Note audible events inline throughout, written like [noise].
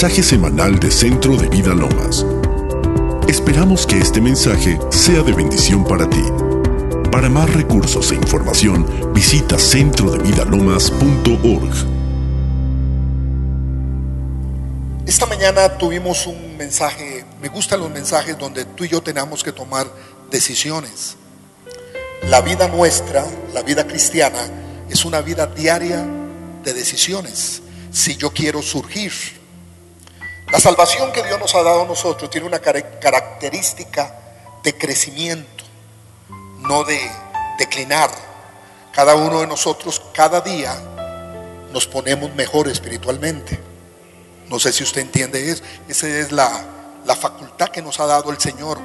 mensaje semanal de Centro de Vida Lomas. Esperamos que este mensaje sea de bendición para ti. Para más recursos e información, visita centrodevidalomas.org. Esta mañana tuvimos un mensaje, me gustan los mensajes donde tú y yo tenemos que tomar decisiones. La vida nuestra, la vida cristiana, es una vida diaria de decisiones. Si yo quiero surgir, la salvación que Dios nos ha dado a nosotros tiene una característica de crecimiento, no de declinar. Cada uno de nosotros, cada día, nos ponemos mejor espiritualmente. No sé si usted entiende eso. Esa es la, la facultad que nos ha dado el Señor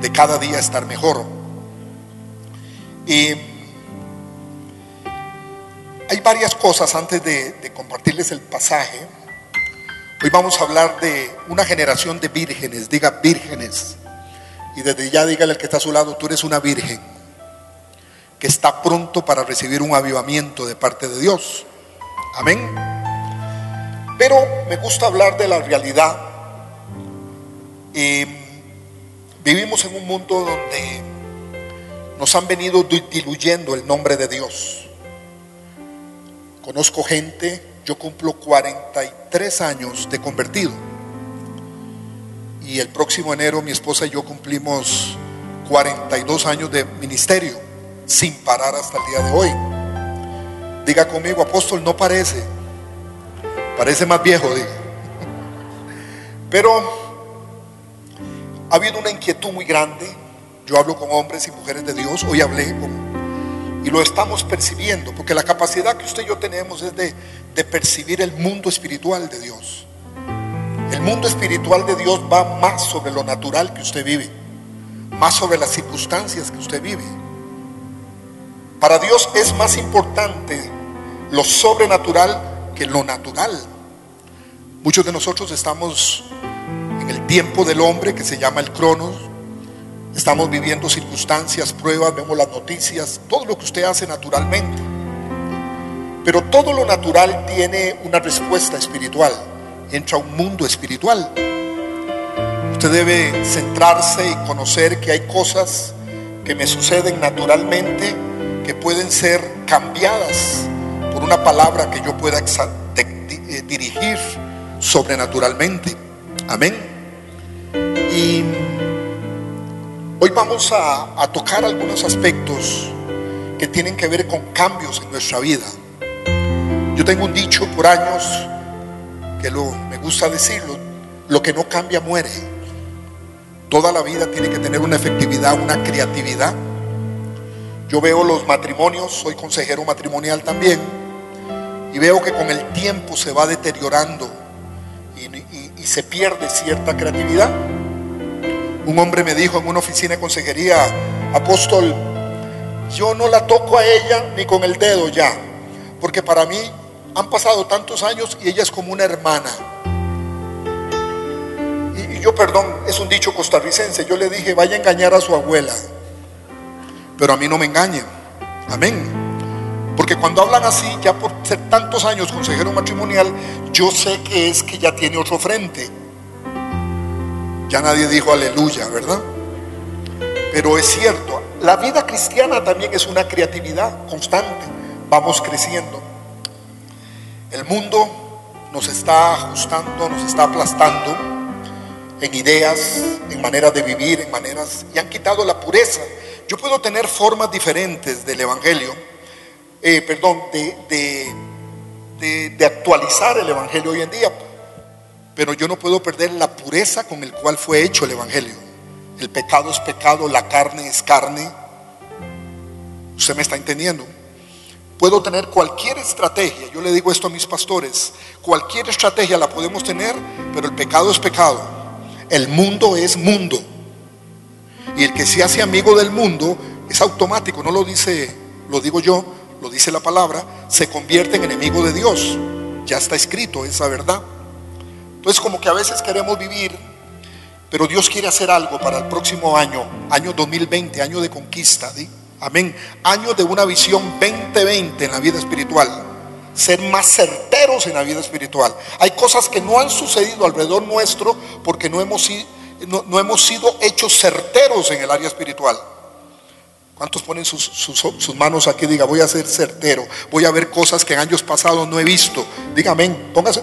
de cada día estar mejor. Y hay varias cosas antes de, compartirles el pasaje. Hoy vamos a hablar de una generación de vírgenes, diga vírgenes. Y desde ya dígale al que está a su lado, tú eres una virgen que está pronto para recibir un avivamiento de parte de Dios. Amén. Pero me gusta hablar de la realidad. Y vivimos en un mundo donde nos han venido diluyendo el nombre de Dios. Conozco gente, yo cumplo 43 años de convertido. Y el próximo enero mi esposa y yo cumplimos 42 años de ministerio, sin parar hasta el día de hoy. Diga conmigo, apóstol, no parece. Parece más viejo, diga. [laughs] Pero ha habido una inquietud muy grande yo hablo con hombres y mujeres de Dios, hoy hablé con, y lo estamos percibiendo, porque la capacidad que usted y yo tenemos es de, de percibir el mundo espiritual de Dios. El mundo espiritual de Dios va más sobre lo natural que usted vive, más sobre las circunstancias que usted vive. Para Dios es más importante lo sobrenatural que lo natural. Muchos de nosotros estamos en el tiempo del hombre que se llama el cronos, Estamos viviendo circunstancias, pruebas, vemos las noticias, todo lo que usted hace naturalmente. Pero todo lo natural tiene una respuesta espiritual. Entra un mundo espiritual. Usted debe centrarse y conocer que hay cosas que me suceden naturalmente que pueden ser cambiadas por una palabra que yo pueda eh, dirigir sobrenaturalmente. Amén. Y Hoy vamos a, tocar algunos aspectos que tienen que ver con cambios en nuestra vida. Yo tengo un dicho por años que lo, me gusta decirlo, lo que no cambia muere. Toda la vida tiene que tener una efectividad, una creatividad. Yo veo los matrimonios, soy consejero matrimonial también, y veo que con el tiempo se va deteriorando y se pierde cierta creatividad. Un hombre me dijo en una oficina de consejería, apóstol, yo no la toco a ella ni con el dedo ya, porque para mí han pasado tantos años y ella es como una hermana. Y, yo, perdón, es un dicho costarricense, yo le dije, vaya a engañar a su abuela, pero a mí no me engañen. Amén. Porque cuando hablan así, ya por ser tantos años consejero matrimonial, yo sé que es que ya tiene otro frente ya nadie dijo aleluya, ¿verdad? Pero es cierto, la vida cristiana también es una creatividad constante. Vamos creciendo. El mundo nos está ajustando, nos está aplastando en ideas, en maneras de vivir, en maneras, y han quitado la pureza. Yo puedo tener formas diferentes del Evangelio, eh, perdón, de, de actualizar el Evangelio hoy en día pero yo no puedo perder la pureza con el cual fue hecho el Evangelio. El pecado es pecado, la carne es carne. Usted me está entendiendo. Puedo tener cualquier estrategia, yo le digo esto a mis pastores, cualquier estrategia la podemos tener, pero el pecado es pecado. El mundo es mundo. Y el que se hace amigo del mundo es automático, no lo dice, lo digo yo, lo dice la palabra, se convierte en enemigo de Dios. Ya está escrito esa verdad. Entonces como que a veces queremos vivir, pero Dios quiere hacer algo para el próximo año, año 2020, año de conquista. Amén. Año de una visión 2020 en la vida espiritual. Ser más certeros en la vida espiritual. Hay cosas que no han sucedido alrededor nuestro porque no hemos, no, hemos sido hechos certeros en el área espiritual. ¿Cuántos ponen sus, sus, manos aquí? Diga, voy a ser certero. Voy a ver cosas que en años pasados no he visto. Diga amén. Póngase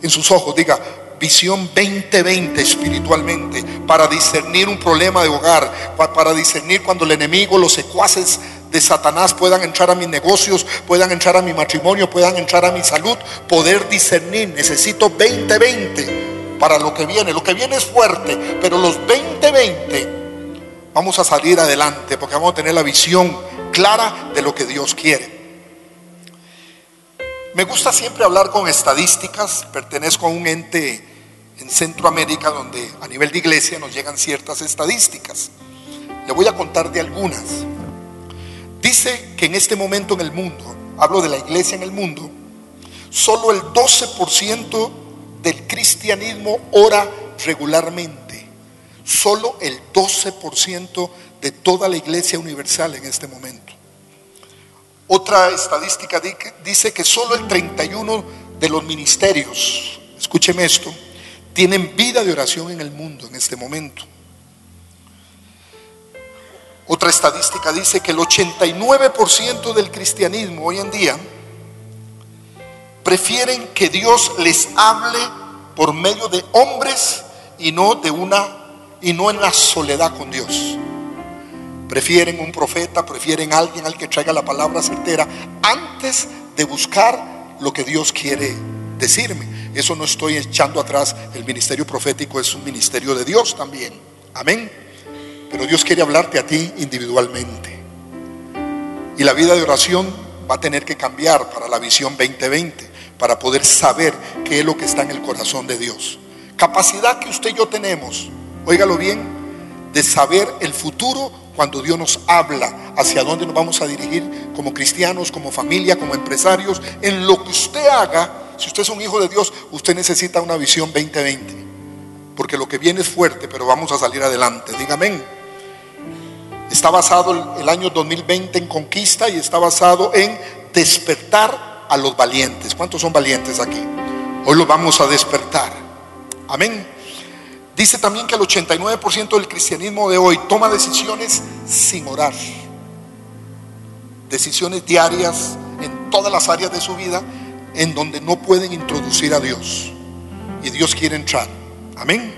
en sus ojos. Diga, visión 2020 espiritualmente para discernir un problema de hogar, para discernir cuando el enemigo, los secuaces de Satanás puedan entrar a mis negocios, puedan entrar a mi matrimonio, puedan entrar a mi salud, poder discernir. Necesito 2020 para lo que viene. Lo que viene es fuerte, pero los 2020 vamos a salir adelante porque vamos a tener la visión clara de lo que Dios quiere. Me gusta siempre hablar con estadísticas, pertenezco a un ente en Centroamérica donde a nivel de iglesia nos llegan ciertas estadísticas. Le voy a contar de algunas. Dice que en este momento en el mundo, hablo de la iglesia en el mundo, solo el 12% del cristianismo ora regularmente. Solo el 12% de toda la iglesia universal en este momento. Otra estadística dice que solo el 31 de los ministerios, escúcheme esto, tienen vida de oración en el mundo en este momento. Otra estadística dice que el 89% del cristianismo hoy en día prefieren que Dios les hable por medio de hombres y no de una y no en la soledad con Dios. Prefieren un profeta, prefieren alguien al que traiga la palabra certera antes de buscar lo que Dios quiere decirme. Eso no estoy echando atrás. El ministerio profético es un ministerio de Dios también. Amén. Pero Dios quiere hablarte a ti individualmente. Y la vida de oración va a tener que cambiar para la visión 2020, para poder saber qué es lo que está en el corazón de Dios. Capacidad que usted y yo tenemos, óigalo bien, de saber el futuro cuando Dios nos habla hacia dónde nos vamos a dirigir como cristianos, como familia, como empresarios, en lo que usted haga, si usted es un hijo de Dios, usted necesita una visión 2020. Porque lo que viene es fuerte, pero vamos a salir adelante. Dígame. Está basado el año 2020 en conquista y está basado en despertar a los valientes. ¿Cuántos son valientes aquí? Hoy los vamos a despertar. Amén. Dice también que el 89% del cristianismo de hoy toma decisiones sin orar. Decisiones diarias en todas las áreas de su vida en donde no pueden introducir a Dios. Y Dios quiere entrar. Amén.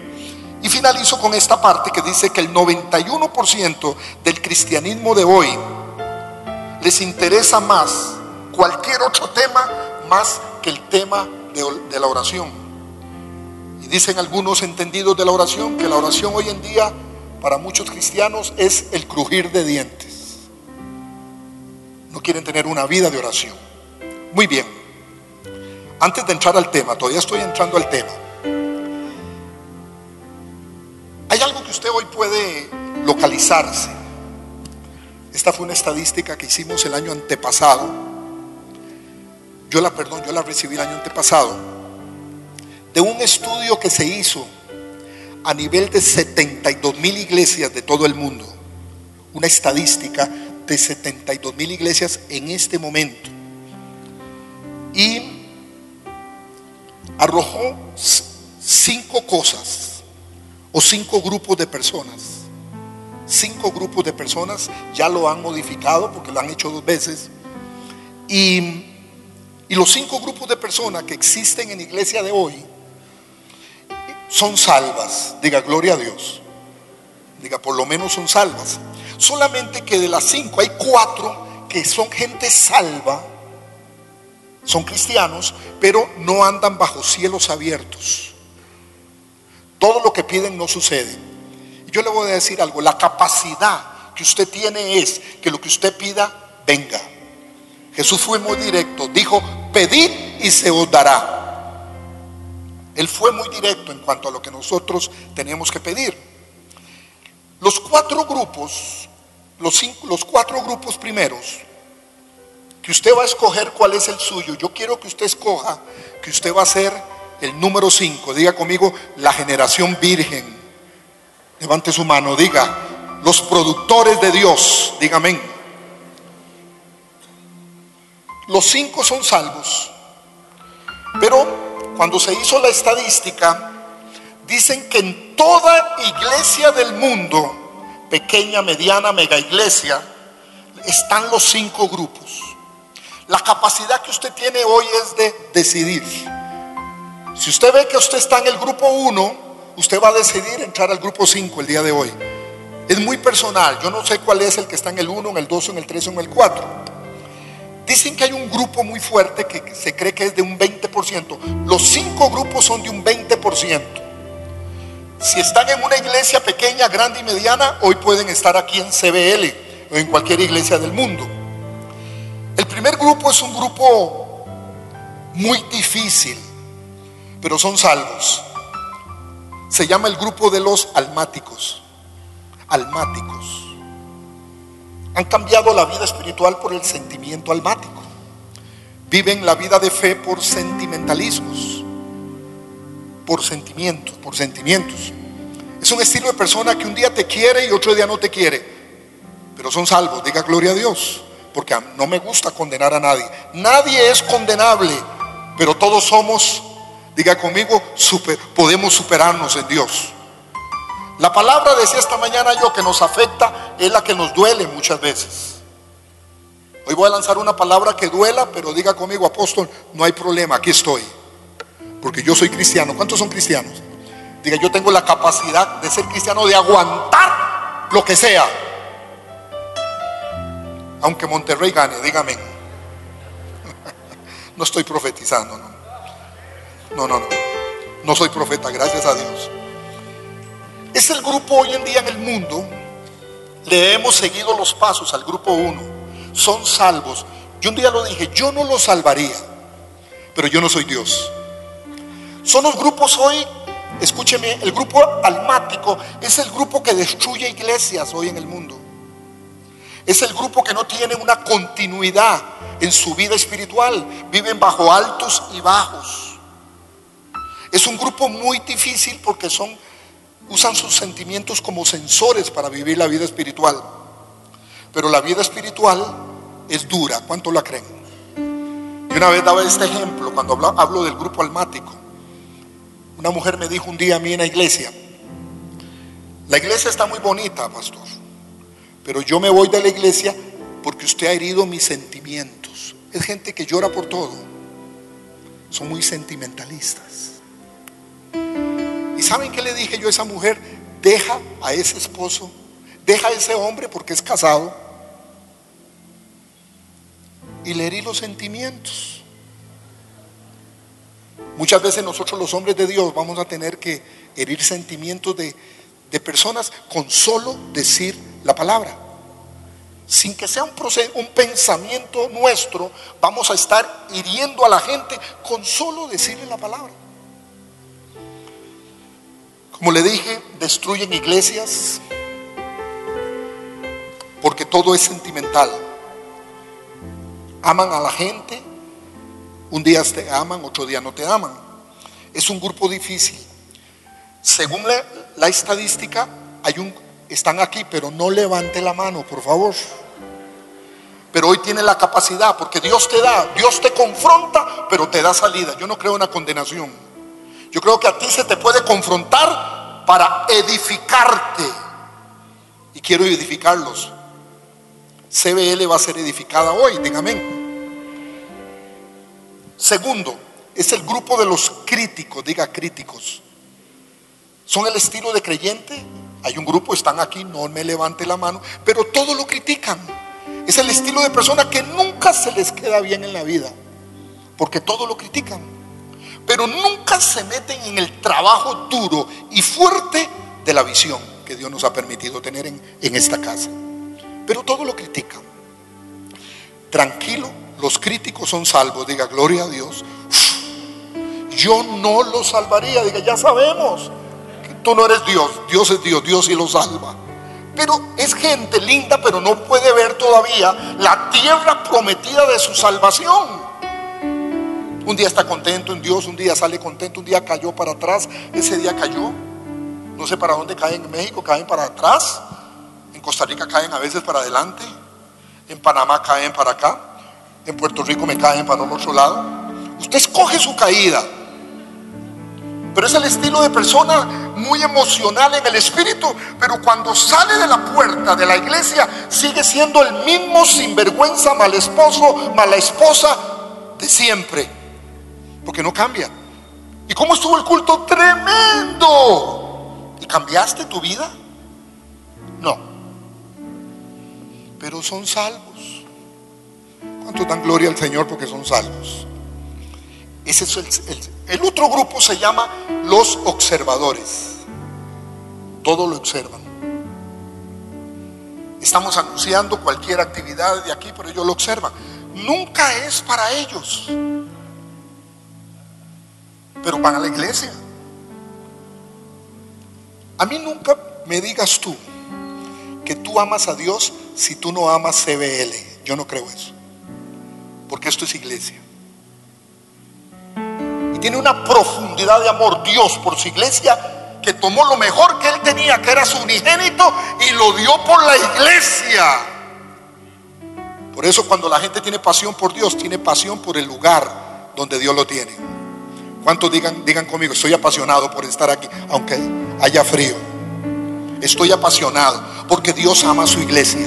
Y finalizo con esta parte que dice que el 91% del cristianismo de hoy les interesa más cualquier otro tema más que el tema de, la oración. Dicen algunos entendidos de la oración que la oración hoy en día para muchos cristianos es el crujir de dientes. No quieren tener una vida de oración. Muy bien. Antes de entrar al tema, todavía estoy entrando al tema. Hay algo que usted hoy puede localizarse. Esta fue una estadística que hicimos el año antepasado. Yo la, perdón, yo la recibí el año antepasado de un estudio que se hizo a nivel de 72 mil iglesias de todo el mundo, una estadística de 72 mil iglesias en este momento, y arrojó cinco cosas o cinco grupos de personas. Cinco grupos de personas ya lo han modificado porque lo han hecho dos veces. Y, y los cinco grupos de personas que existen en iglesia de hoy son salvas. Diga, gloria a Dios. Diga, por lo menos son salvas. Solamente que de las cinco hay cuatro que son gente salva, son cristianos, pero no andan bajo cielos abiertos. Todo lo que piden no sucede. yo le voy a decir algo, la capacidad que usted tiene es que lo que usted pida venga. Jesús fue muy directo, dijo, pedid y se os dará. Él fue muy directo en cuanto a lo que nosotros tenemos que pedir. Los cuatro grupos, los, cuatro grupos primeros, que usted va a escoger cuál es el suyo. Yo quiero que usted escoja que usted va a ser el número cinco. Diga conmigo, la generación virgen. Levante su mano, diga, los productores de Dios, dígame. Los cinco son salvos. Pero cuando se hizo la estadística, dicen que en toda iglesia del mundo, pequeña, mediana, mega iglesia, están los cinco grupos. La capacidad que usted tiene hoy es de decidir. Si usted ve que usted está en el grupo 1, usted va a decidir entrar al grupo 5 el día de hoy. Es muy personal. Yo no sé cuál es el que está en el 1, en el 2, en el 3 o en el 4. Dicen que hay un grupo muy fuerte que se cree que es de un 20%. Los cinco grupos son de un 20%. Si están en una iglesia pequeña, grande y mediana, hoy pueden estar aquí en CBL o en cualquier iglesia del mundo. El primer grupo es un grupo muy difícil, pero son salvos. Se llama el grupo de los almáticos. Almáticos. Han cambiado la vida espiritual por el sentimiento almático. Viven la vida de fe por sentimentalismos, por sentimientos, por sentimientos. Es un estilo de persona que un día te quiere y otro día no te quiere, pero son salvos, diga gloria a Dios porque no me gusta condenar a nadie. Nadie es condenable, pero todos somos, diga conmigo, podemos superarnos en Dios. La palabra decía esta mañana yo que nos afecta es la que nos duele muchas veces. Hoy voy a lanzar una palabra que duela, pero diga conmigo, apóstol, no hay problema, aquí estoy. Porque yo soy cristiano. ¿Cuántos son cristianos? Diga, yo tengo la capacidad de ser cristiano, de aguantar lo que sea aunque Monterrey gane, dígame. [laughs] No estoy profetizando, no. No, no, no. No soy profeta, gracias a Dios. Es el grupo hoy en día en el mundo. Le hemos seguido los pasos al grupo 1. Son salvos. Yo un día lo dije, yo no los salvaría, pero yo no soy Dios. Son los grupos hoy, escúcheme, el grupo almático es el grupo que destruye iglesias hoy en el mundo. Es el grupo que no tiene una continuidad en su vida espiritual. Viven bajo altos y bajos. Es un grupo muy difícil porque son usan sus sentimientos como sensores para vivir la vida espiritual. Pero la vida espiritual es dura. ¿Cuánto la creen? Y una vez daba este ejemplo cuando hablo, hablo del grupo almático. Una mujer me dijo un día a mí en la iglesia, la iglesia está muy bonita, pastor. Pero yo me voy de la iglesia porque usted ha herido mis sentimientos. Es gente que llora por todo. Son muy sentimentalistas. ¿Y saben qué le dije yo a esa mujer? Deja a ese esposo, deja a ese hombre porque es casado. Y le herí los sentimientos. Muchas veces nosotros los hombres de Dios vamos a tener que herir sentimientos de, de personas con solo decir la palabra. Sin que sea un, un pensamiento nuestro, vamos a estar hiriendo a la gente con solo decirle la palabra. Como le dije, destruyen iglesias porque todo es sentimental. Aman a la gente, un día te aman, otro día no te aman. Es un grupo difícil. Según la, estadística, hay un están aquí, pero no levante la mano, por favor. Pero hoy tiene la capacidad, porque Dios te da, Dios te confronta, pero te da salida. Yo no creo en condenación. Yo creo que a ti se te puede confrontar para edificarte. Y quiero edificarlos. CBL va a ser edificada hoy, dígame. Segundo, es el grupo de los críticos, diga críticos. Son el estilo de creyente hay un grupo, están aquí, no me levante la mano, pero todo lo critican. Es el estilo de persona que nunca se les queda bien en la vida, porque todo lo critican. Pero nunca se meten en el trabajo duro y fuerte de la visión que Dios nos ha permitido tener en, en esta casa. Pero todo lo critican. Tranquilo, los críticos son salvos, diga gloria a Dios. Yo no los salvaría, diga, ya sabemos. Tú no eres Dios, Dios es Dios, Dios sí lo salva. Pero es gente linda, pero no puede ver todavía la tierra prometida de su salvación. Un día está contento en Dios, un día sale contento, un día cayó para atrás, ese día cayó. No sé para dónde caen en México, caen para atrás. En Costa Rica caen a veces para adelante. En Panamá caen para acá. En Puerto Rico me caen para otro lado. Usted escoge su caída. Pero es el estilo de persona muy emocional en el espíritu. Pero cuando sale de la puerta de la iglesia, sigue siendo el mismo sinvergüenza, mal esposo, mala esposa de siempre. Porque no cambia. ¿Y cómo estuvo el culto? Tremendo. ¿Y cambiaste tu vida? No. Pero son salvos. ¿Cuánto dan gloria al Señor porque son salvos? Ese es el, el otro grupo se llama los observadores. Todo lo observan. Estamos anunciando cualquier actividad de aquí, pero ellos lo observan. Nunca es para ellos. Pero van a la iglesia. A mí nunca me digas tú que tú amas a Dios si tú no amas CBL. Yo no creo eso. Porque esto es iglesia. Y tiene una profundidad de amor Dios por su iglesia que tomó lo mejor que él tenía, que era su unigénito, y lo dio por la iglesia. Por eso cuando la gente tiene pasión por Dios, tiene pasión por el lugar donde Dios lo tiene. ¿Cuántos digan, digan conmigo, estoy apasionado por estar aquí, aunque haya frío? Estoy apasionado porque Dios ama a su iglesia.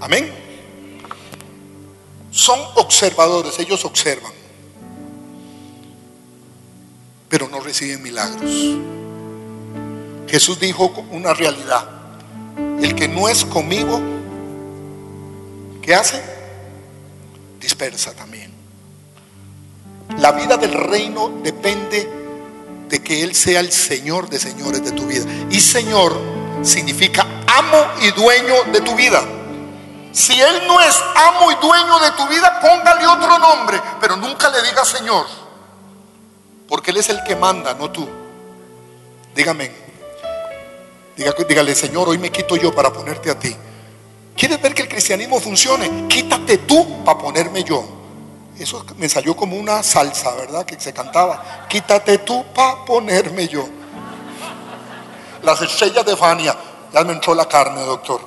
Amén. Son observadores, ellos observan, pero no reciben milagros. Jesús dijo una realidad. El que no es conmigo, ¿qué hace? Dispersa también. La vida del reino depende de que Él sea el Señor de señores de tu vida. Y Señor significa amo y dueño de tu vida. Si Él no es amo y dueño de tu vida, póngale otro nombre, pero nunca le diga Señor. Porque Él es el que manda, no tú. Dígame. dígale, Señor, hoy me quito yo para ponerte a ti. ¿Quieres ver que el cristianismo funcione? Quítate tú para ponerme yo. Eso me salió como una salsa, ¿verdad? Que se cantaba. Quítate tú para ponerme yo. Las estrellas de Fania. Ya me entró la carne, doctor.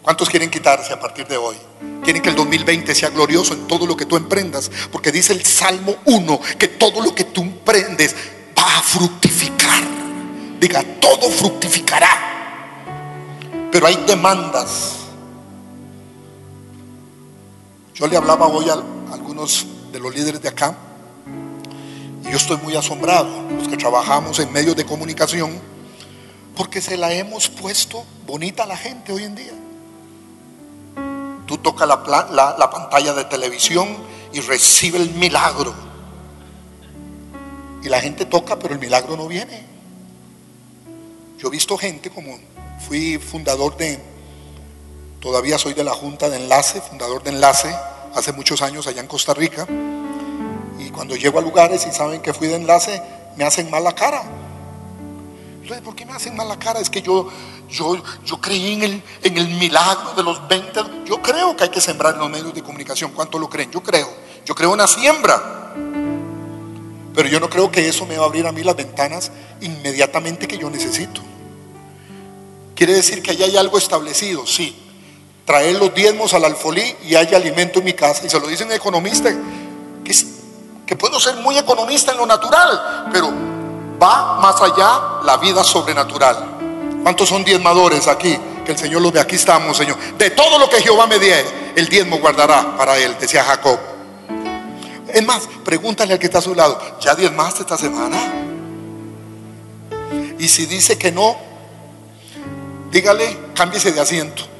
¿Cuántos quieren quitarse a partir de hoy? Quieren que el 2020 sea glorioso en todo lo que tú emprendas. Porque dice el Salmo 1 que todo lo que tú emprendes va a fructificar. Diga, todo fructificará. Pero hay demandas. Yo le hablaba hoy a algunos de los líderes de acá y yo estoy muy asombrado, los que trabajamos en medios de comunicación, porque se la hemos puesto bonita a la gente hoy en día. Tú tocas la, la pantalla de televisión y recibe el milagro. Y la gente toca, pero el milagro no viene. Yo he visto gente como fui fundador de, todavía soy de la Junta de Enlace, fundador de Enlace, hace muchos años allá en Costa Rica. Y cuando llego a lugares y saben que fui de Enlace, me hacen mala cara. ¿Por qué me hacen mala cara? Es que yo, yo, yo creí en el, en el milagro de los 20. Yo creo que hay que sembrar en los medios de comunicación. ¿Cuánto lo creen? Yo creo. Yo creo en la siembra. Pero yo no creo que eso me va a abrir a mí las ventanas inmediatamente que yo necesito. Quiere decir que allá hay algo establecido, sí. Traer los diezmos al alfolí y hay alimento en mi casa. Y se lo dicen economista, que, puedo ser muy economista en lo natural, pero va más allá la vida sobrenatural. ¿Cuántos son diezmadores aquí? Que el Señor los ve. Aquí estamos, Señor. De todo lo que Jehová me diere, el diezmo guardará para él, decía Jacob. Es más, pregúntale al que está a su lado, ¿ya diezmaste esta semana? Y si dice que no, dígale, cámbiese de asiento.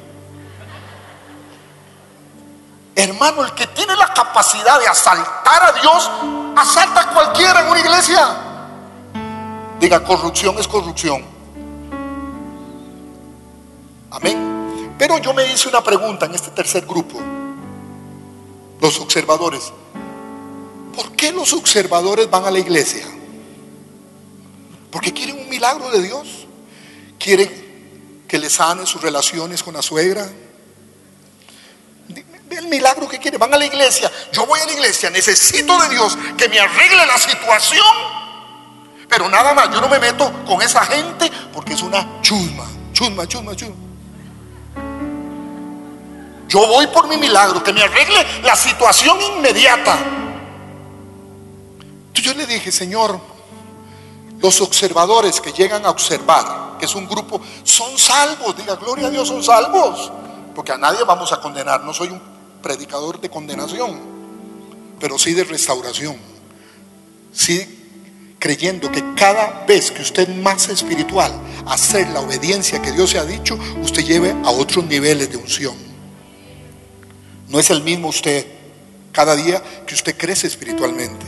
Hermano, el que tiene la capacidad de asaltar a Dios, asalta a cualquiera en una iglesia. Diga, corrupción es corrupción. Amén. Pero yo me hice una pregunta en este tercer grupo. Los observadores. ¿Por qué los observadores van a la iglesia? Porque quieren un milagro de Dios. Quieren que le sane sus relaciones con la suegra. El milagro que quiere, van a la iglesia. Yo voy a la iglesia, necesito de Dios que me arregle la situación. Pero nada más, yo no me meto con esa gente porque es una chusma, chusma, chusma, chusma. Yo voy por mi milagro, que me arregle la situación inmediata. Entonces yo le dije, Señor, los observadores que llegan a observar, que es un grupo, son salvos. Diga, gloria a Dios, son salvos. Porque a nadie vamos a condenar. No soy un predicador de condenación, pero sí de restauración. Sí creyendo que cada vez que usted más espiritual, hacer la obediencia que Dios se ha dicho, usted lleve a otros niveles de unción. No es el mismo usted cada día que usted crece espiritualmente.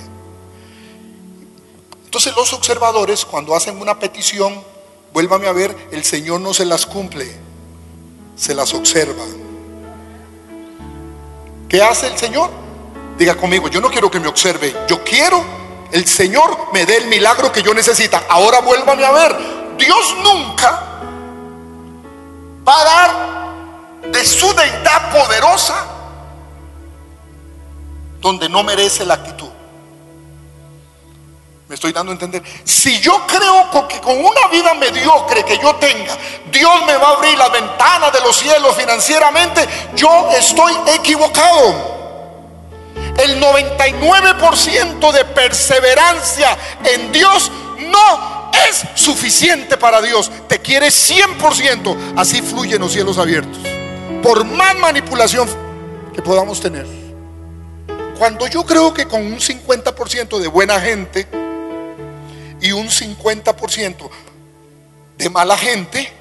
Entonces los observadores cuando hacen una petición, vuélvame a ver, el Señor no se las cumple, se las observa. ¿Qué hace el Señor? Diga conmigo, yo no quiero que me observe, yo quiero el Señor me dé el milagro que yo necesita. Ahora vuélvame a ver, Dios nunca va a dar de su deidad poderosa donde no merece la actitud. Me estoy dando a entender. Si yo creo que con una vida mediocre que yo tenga, Dios me va a abrir la ventana de los cielos financieramente, yo estoy equivocado. El 99% de perseverancia en Dios no es suficiente para Dios. Te quiere 100%. Así fluyen los cielos abiertos. Por más manipulación que podamos tener. Cuando yo creo que con un 50% de buena gente y un 50% de mala gente,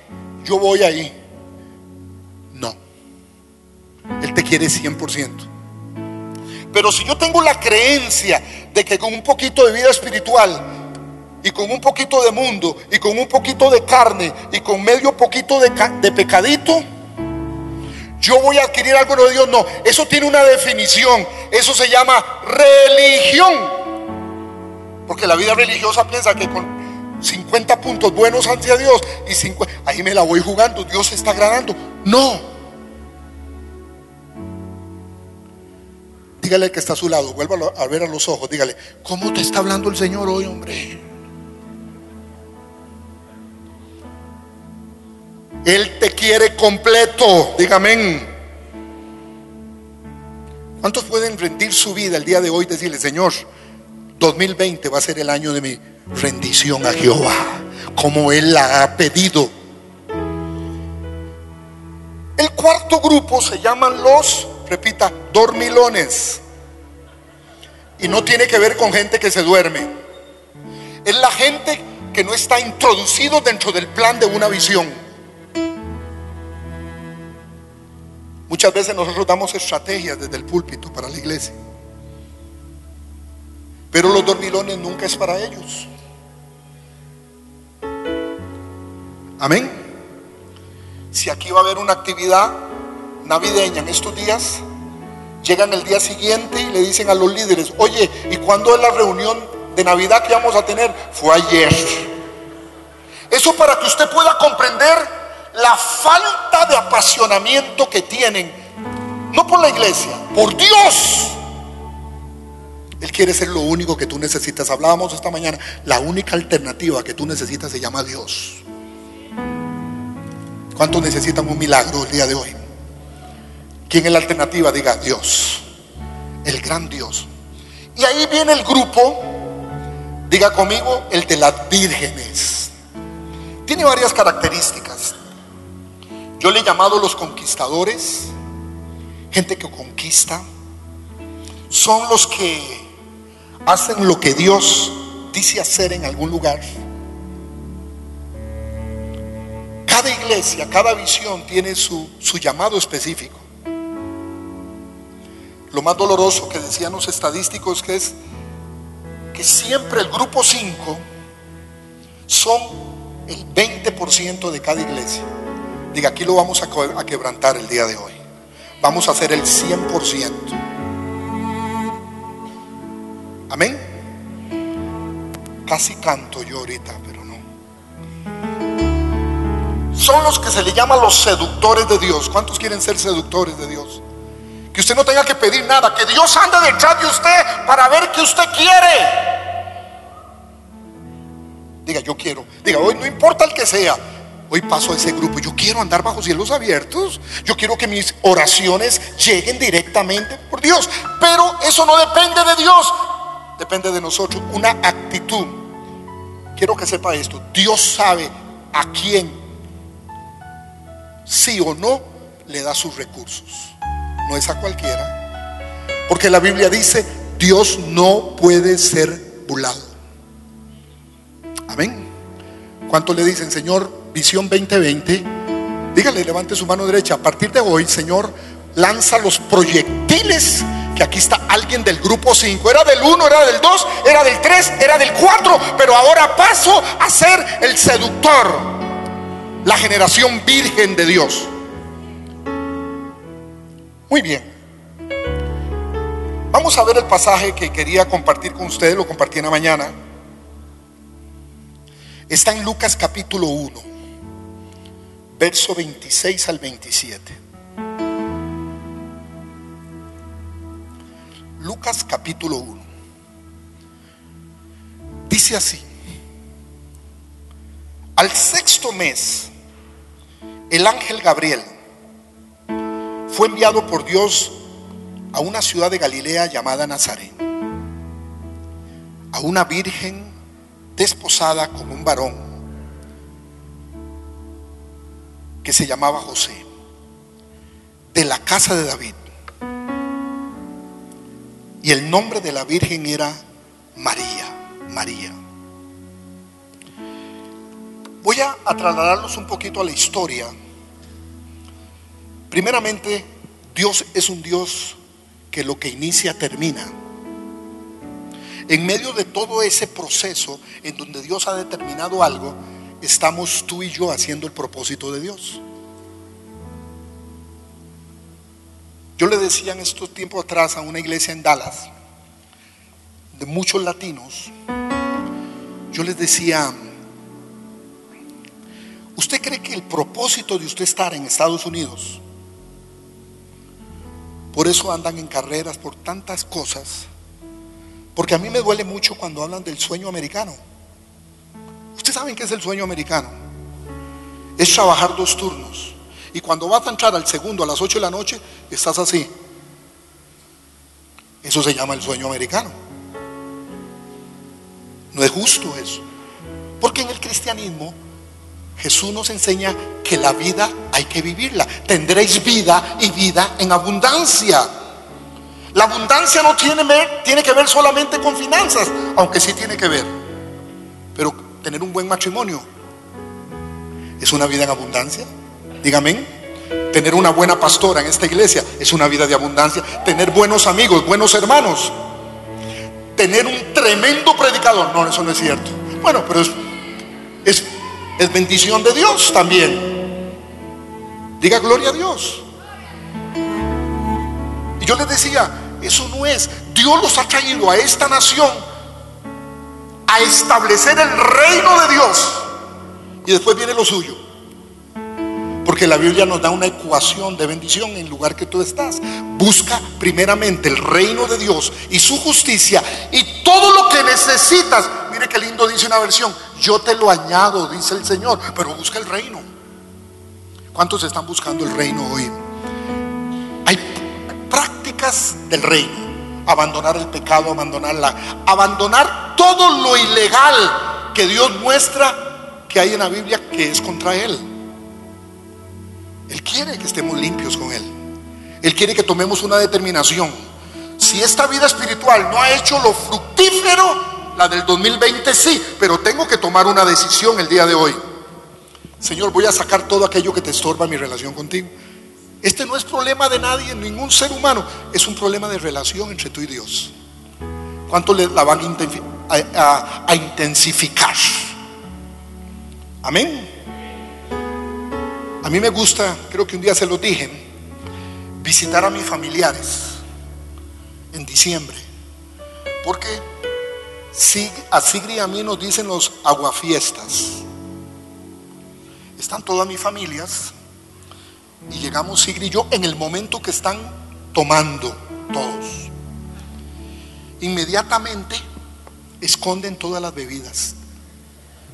yo voy ahí. No. Él te quiere 100%. Pero si yo tengo la creencia de que con un poquito de vida espiritual y con un poquito de mundo y con un poquito de carne y con medio poquito de, de pecadito, yo voy a adquirir algo de Dios. No, eso tiene una definición. Eso se llama religión. Porque la vida religiosa piensa que con 50 puntos buenos ante Dios y 50, ahí me la voy jugando, Dios está agradando. No. Dígale que está a su lado, vuelva a ver a los ojos, dígale, ¿cómo te está hablando el Señor hoy, hombre? Él te quiere completo, dígame. ¿Cuántos pueden rendir su vida el día de hoy y decirle, Señor, 2020 va a ser el año de mi rendición a Jehová, como Él la ha pedido? El cuarto grupo se llaman los, repita, dormilones. Y no tiene que ver con gente que se duerme. Es la gente que no está introducido dentro del plan de una visión. Muchas veces nosotros damos estrategias desde el púlpito para la iglesia. Pero los dormilones nunca es para ellos. Amén. Si aquí va a haber una actividad navideña en estos días, llegan el día siguiente y le dicen a los líderes, oye, ¿y cuándo es la reunión de Navidad que vamos a tener? Fue ayer. Eso para que usted pueda comprender la falta de apasionamiento que tienen, no por la iglesia, por Dios. Él quiere ser lo único que tú necesitas. Hablábamos esta mañana, la única alternativa que tú necesitas se llama Dios. ¿Cuántos necesitan un milagro el día de hoy? ¿Quién es la alternativa? Diga Dios, el gran Dios. Y ahí viene el grupo, diga conmigo, el de las vírgenes. Tiene varias características. Yo le he llamado los conquistadores, gente que conquista. Son los que hacen lo que Dios dice hacer en algún lugar. Cada iglesia, cada visión tiene su, llamado específico. Lo más doloroso que decían los estadísticos que es que siempre el grupo 5 son el 20% de cada iglesia. Diga, aquí lo vamos a quebrantar el día de hoy. Vamos a hacer el 100%. Amén. Casi canto yo ahorita, pero no. Son los que se le llaman los seductores de Dios. ¿Cuántos quieren ser seductores de Dios? Que usted no tenga que pedir nada, que Dios ande detrás de usted para ver que usted quiere. Diga, yo quiero. Diga, hoy no importa el que sea. hoy paso a ese grupo. Yo quiero andar bajo cielos abiertos. Yo quiero que mis oraciones lleguen directamente por Dios. Pero eso no depende de Dios. Depende de nosotros. Una actitud. Quiero que sepa esto. Dios sabe a quién, sí o no, le da sus recursos. No es a cualquiera. Porque la Biblia dice, Dios no puede ser burlado. Amén. ¿Cuánto le dicen, Señor, visión 2020? Dígale, levante su mano derecha. A partir de hoy, Señor, lanza los proyectiles. Que aquí está alguien del grupo 5. Era del 1, era del 2, era del 3, era del 4. Pero ahora paso a ser el seductor. La generación virgen de Dios. Muy bien. Vamos a ver el pasaje que quería compartir con ustedes, lo compartí en la mañana. Está en Lucas capítulo 1, verso 26 al 27. Lucas capítulo 1. Dice así, al sexto mes, el ángel Gabriel fue enviado por Dios a una ciudad de Galilea llamada Nazaret, a una virgen desposada con un varón que se llamaba José, de la casa de David. Y el nombre de la virgen era María, María. Voy a, trasladarlos un poquito a la historia. Primeramente, Dios es un Dios que lo que inicia termina. En medio de todo ese proceso en donde Dios ha determinado algo, estamos tú y yo haciendo el propósito de Dios. Yo le decía en estos tiempos atrás a una iglesia en Dallas, de muchos latinos, yo les decía, ¿usted cree que el propósito de usted estar en Estados Unidos por eso andan en carreras, por tantas cosas. Porque a mí me duele mucho cuando hablan del sueño americano. Ustedes saben qué es el sueño americano. Es trabajar dos turnos. Y cuando vas a entrar al segundo a las 8 de la noche, estás así. Eso se llama el sueño americano. No es justo eso. Porque en el cristianismo Jesús nos enseña que la vida hay que vivirla. Tendréis vida y vida en abundancia. La abundancia no tiene, tiene que ver solamente con finanzas, aunque sí tiene que ver. Pero tener un buen matrimonio es una vida en abundancia. Dígame. Tener una buena pastora en esta iglesia es una vida de abundancia. Tener buenos amigos, buenos hermanos. Tener un tremendo predicador. No, eso no es cierto. Bueno, pero es, es es bendición de Dios también. Diga gloria a Dios. Y yo les decía, eso no es. Dios los ha traído a esta nación a establecer el reino de Dios. Y después viene lo suyo. Porque la Biblia nos da una ecuación de bendición en el lugar que tú estás. Busca primeramente el reino de Dios y su justicia y todo lo que necesitas. Mire qué lindo dice una versión. Yo te lo añado, dice el Señor, pero busca el reino. ¿Cuántos están buscando el reino hoy? Hay prácticas del reino. Abandonar el pecado, abandonarla, abandonar todo lo ilegal que Dios muestra que hay en la Biblia que es contra Él. Él quiere que estemos limpios con Él. Él quiere que tomemos una determinación. Si esta vida espiritual no ha hecho lo fructífero, la del 2020 sí, pero tengo que tomar una decisión el día de hoy. Señor, voy a sacar todo aquello que te estorba mi relación contigo. Este no es problema de nadie, ningún ser humano, es un problema de relación entre tú y Dios. ¿Cuánto la van a intensificar? Amén. A mí me gusta, creo que un día se lo dije, visitar a mis familiares en diciembre. Porque a Sigri y a mí nos dicen los aguafiestas. Están todas mis familias y llegamos Sigri y yo en el momento que están tomando todos. Inmediatamente esconden todas las bebidas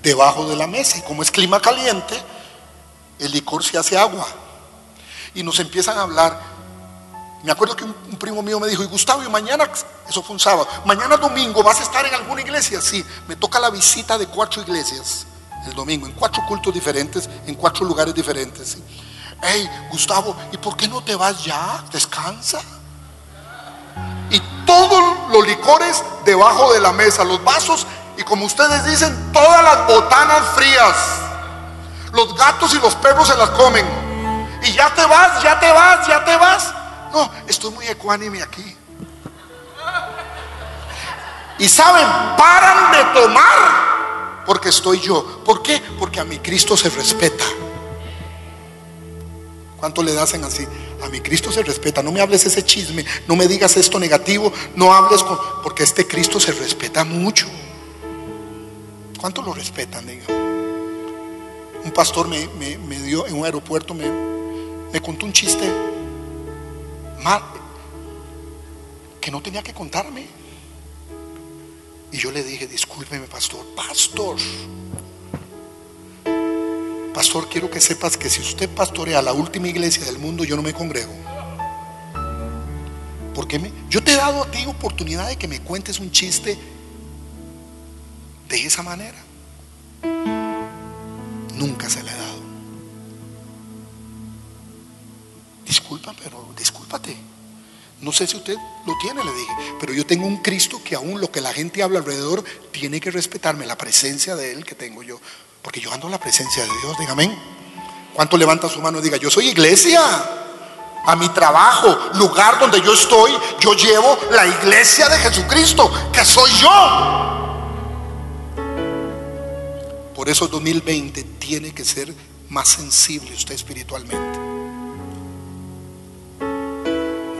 debajo de la mesa y como es clima caliente, el licor se hace agua. Y nos empiezan a hablar. Me acuerdo que un, primo mío me dijo, y Gustavo, y mañana, eso fue un sábado, mañana domingo vas a estar en alguna iglesia. Sí, me toca la visita de cuatro iglesias el domingo, en cuatro cultos diferentes, en cuatro lugares diferentes. Hey, Gustavo, ¿y por qué no te vas ya? Descansa. Y todos los licores debajo de la mesa, los vasos y como ustedes dicen, todas las botanas frías. Los gatos y los perros se las comen. Y ya te vas, ya te vas, ya te vas. No, estoy muy ecuánime aquí. Y saben, paran de tomar porque estoy yo. ¿Por qué? Porque a mi Cristo se respeta. ¿Cuánto le hacen así? A mi Cristo se respeta. No me hables ese chisme, no me digas esto negativo, no hables con... Porque este Cristo se respeta mucho. ¿Cuánto lo respetan? Diga? Un pastor me, dio en un aeropuerto, me, me contó un chiste mal, que no tenía que contarme. Y yo le dije, discúlpeme, pastor, pastor. Pastor, quiero que sepas que si usted pastorea la última iglesia del mundo, yo no me congrego. Porque me, yo te he dado a ti oportunidad de que me cuentes un chiste de esa manera. Nunca se le ha dado. Disculpa, pero discúlpate. No sé si usted lo tiene, le dije, pero yo tengo un Cristo que aún lo que la gente habla alrededor tiene que respetarme, la presencia de Él que tengo yo. Porque yo ando la presencia de Dios, dígame. ¿Cuánto levanta su mano y diga, yo soy iglesia? A mi trabajo, lugar donde yo estoy, yo llevo la iglesia de Jesucristo, que soy yo. Por eso 2020 tiene que ser más sensible usted espiritualmente.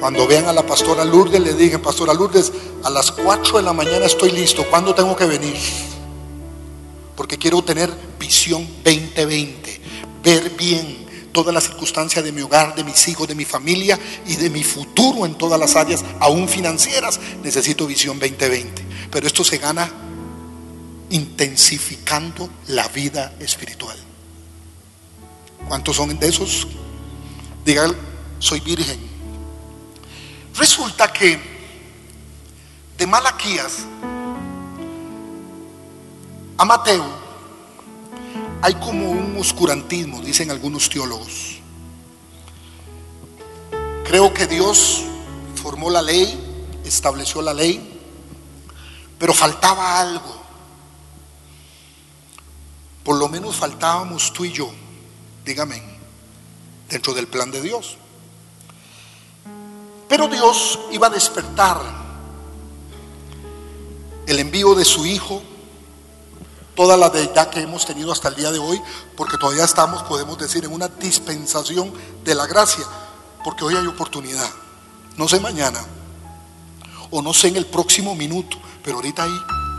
Cuando vean a la pastora Lourdes, le digan, pastora Lourdes, a las 4 de la mañana estoy listo. ¿Cuándo tengo que venir? Porque quiero tener visión 2020, ver bien todas las circunstancias de mi hogar, de mis hijos, de mi familia y de mi futuro en todas las áreas, aún financieras. Necesito visión 2020. Pero esto se gana intensificando la vida espiritual. ¿Cuántos son de esos? Digan, soy virgen. Resulta que de Malaquías a Mateo hay como un oscurantismo, dicen algunos teólogos. Creo que Dios formó la ley, estableció la ley, pero faltaba algo. Por lo menos faltábamos tú y yo, dígame, dentro del plan de Dios. Pero Dios iba a despertar el envío de su Hijo, toda la deidad que hemos tenido hasta el día de hoy, porque todavía estamos, podemos decir, en una dispensación de la gracia, porque hoy hay oportunidad. No sé mañana, o no sé en el próximo minuto, pero ahorita hay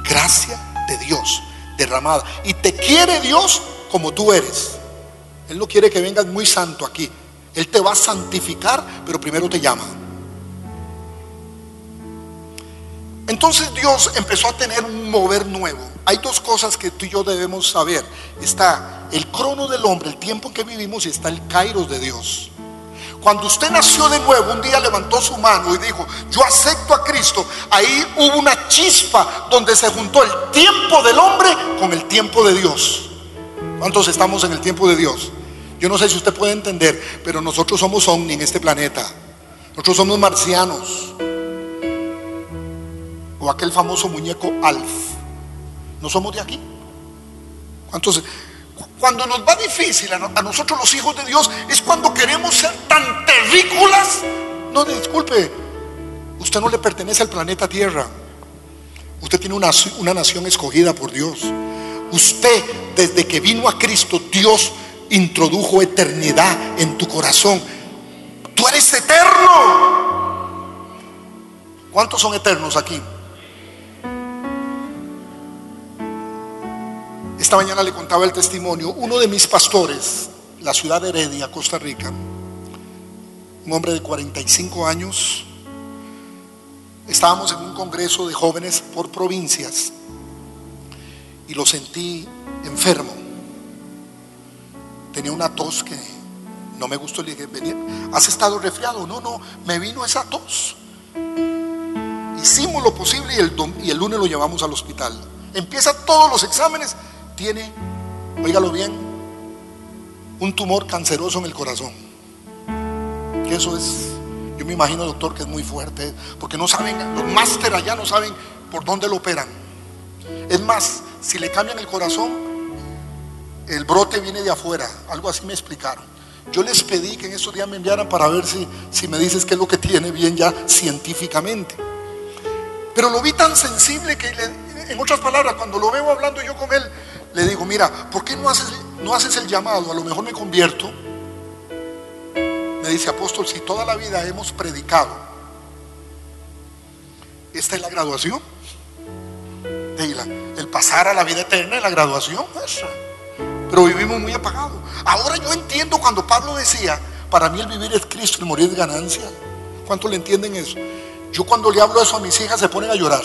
gracia de Dios derramada. Y te quiere Dios como tú eres. Él no quiere que vengas muy santo aquí. Él te va a santificar, pero primero te llama. Entonces Dios empezó a tener un mover nuevo. Hay dos cosas que tú y yo debemos saber. Está el crono del hombre, el tiempo en que vivimos, y está el kairos de Dios. Cuando usted nació de nuevo, un día levantó su mano y dijo, yo acepto a Cristo. Ahí hubo una chispa donde se juntó el tiempo del hombre con el tiempo de Dios. ¿Cuántos estamos en el tiempo de Dios? Yo no sé si usted puede entender, pero nosotros somos ovni en este planeta. Nosotros somos marcianos. O aquel famoso muñeco Alf. No somos de aquí. ¿Cuántos? Cuando nos va difícil a, nosotros los hijos de Dios es cuando queremos ser tan terrícolas. No, disculpe, usted no le pertenece al planeta Tierra. Usted tiene una, una nación escogida por Dios. Usted, desde que vino a Cristo, Dios introdujo eternidad en tu corazón. Tú eres eterno. ¿Cuántos son eternos aquí? Esta mañana le contaba el testimonio, uno de mis pastores, la ciudad de Heredia, Costa Rica, un hombre de 45 años, estábamos en un congreso de jóvenes por provincias y lo sentí enfermo. tenía una tos que no me gustó. Le dije, ¿has estado resfriado? No, no, me vino esa tos. Hicimos lo posible y el, y el lunes lo llevamos al hospital. Empieza todos los exámenes, tiene, oígalo bien, un tumor canceroso en el corazón. Que eso es, yo me imagino, doctor, que es muy fuerte, porque no saben, los máster allá no saben por dónde lo operan. Es más, si le cambian el corazón, el brote viene de afuera, algo así me explicaron. Yo les pedí que en estos días me enviaran para ver si, si me dices qué es lo que tiene bien ya científicamente. Pero lo vi tan sensible que, en otras palabras, cuando lo veo hablando yo con él, le digo, mira, ¿por qué no haces, no haces el llamado? A lo mejor me convierto. Me dice, apóstol, si toda la vida hemos predicado, esta es la graduación. el pasar a la vida eterna es la graduación. Pero vivimos muy apagados. Ahora yo entiendo cuando Pablo decía, para mí el vivir es Cristo y morir es ganancia. ¿Cuánto le entienden eso? Yo cuando le hablo eso a mis hijas se ponen a llorar.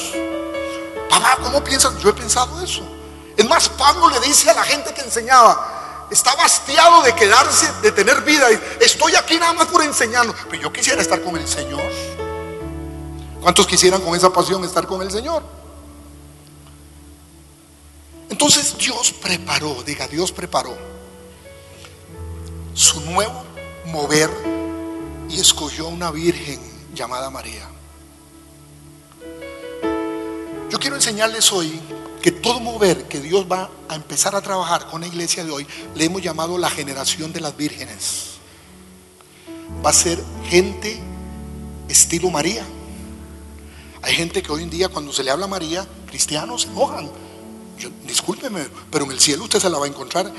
Papá, ¿cómo piensas? Yo he pensado eso. Es más, Pablo le dice a la gente que enseñaba, está bastiado de quedarse, de tener vida. Estoy aquí nada más por enseñarlo. Pero yo quisiera estar con el Señor. ¿Cuántos quisieran con esa pasión estar con el Señor? Entonces Dios preparó, diga, Dios preparó su nuevo mover y escogió una virgen llamada María. Yo quiero enseñarles hoy todo mover que Dios va a empezar a trabajar con la iglesia de hoy, le hemos llamado la generación de las vírgenes. Va a ser gente estilo María. Hay gente que hoy en día cuando se le habla a María, cristianos se enojan. discúlpeme, pero en el cielo usted se la va a encontrar.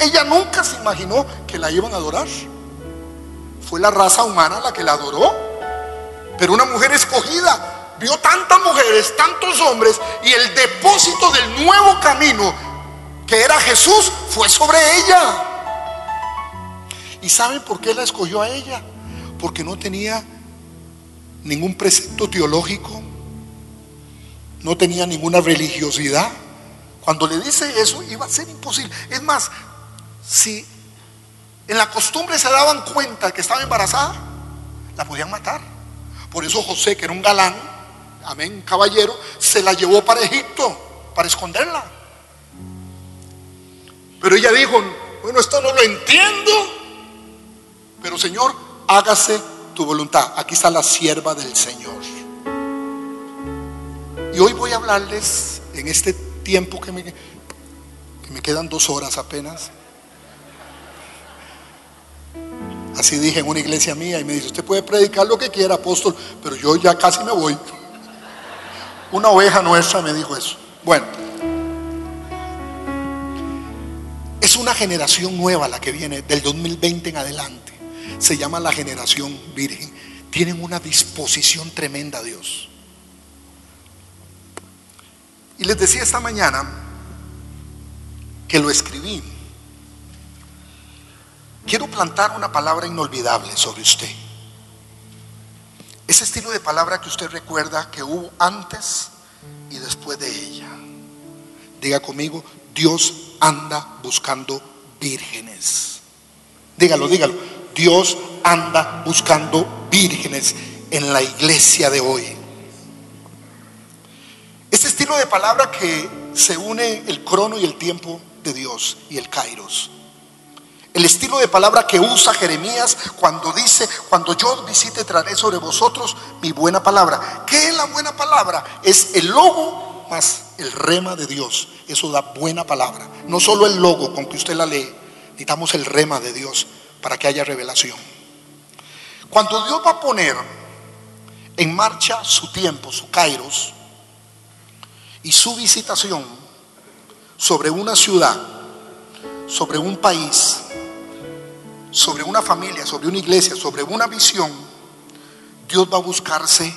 ella nunca se imaginó que la iban a adorar. Fue la raza humana la que la adoró. Pero una mujer escogida, vio tantas mujeres, tantos hombres, y el depósito del nuevo camino que era Jesús fue sobre ella. ¿Y saben por qué la escogió a ella? Porque no tenía ningún precepto teológico, no tenía ninguna religiosidad. Cuando le dice eso, iba a ser imposible. Es más, si en la costumbre se daban cuenta que estaba embarazada, la podían matar. Por eso José, que era un galán, amén, caballero, se la llevó para Egipto, para esconderla. Pero ella dijo, bueno, esto no lo entiendo, pero Señor, hágase tu voluntad. Aquí está la sierva del Señor. Y hoy voy a hablarles en este tiempo que me, que me quedan dos horas apenas. Así dije en una iglesia mía y me dice, usted puede predicar lo que quiera, apóstol, pero yo ya casi me voy. Una oveja nuestra me dijo eso. Bueno, es una generación nueva la que viene del 2020 en adelante. Se llama la generación virgen. Tienen una disposición tremenda a Dios. Y les decía esta mañana que lo escribí. Quiero plantar una palabra inolvidable sobre usted. Ese estilo de palabra que usted recuerda que hubo antes y después de ella. Diga conmigo, Dios anda buscando vírgenes. Dígalo, dígalo. Dios anda buscando vírgenes en la iglesia de hoy. Este estilo de palabra que se une el crono y el tiempo de Dios y el kairos. El estilo de palabra que usa Jeremías cuando dice, cuando yo visite traeré sobre vosotros mi buena palabra. ¿Qué es la buena palabra? Es el logo más el rema de Dios. Eso da buena palabra. No solo el logo con que usted la lee, necesitamos el rema de Dios para que haya revelación. Cuando Dios va a poner en marcha su tiempo, su kairos y su visitación sobre una ciudad, sobre un país, sobre una familia, sobre una iglesia, sobre una visión, Dios va a buscarse,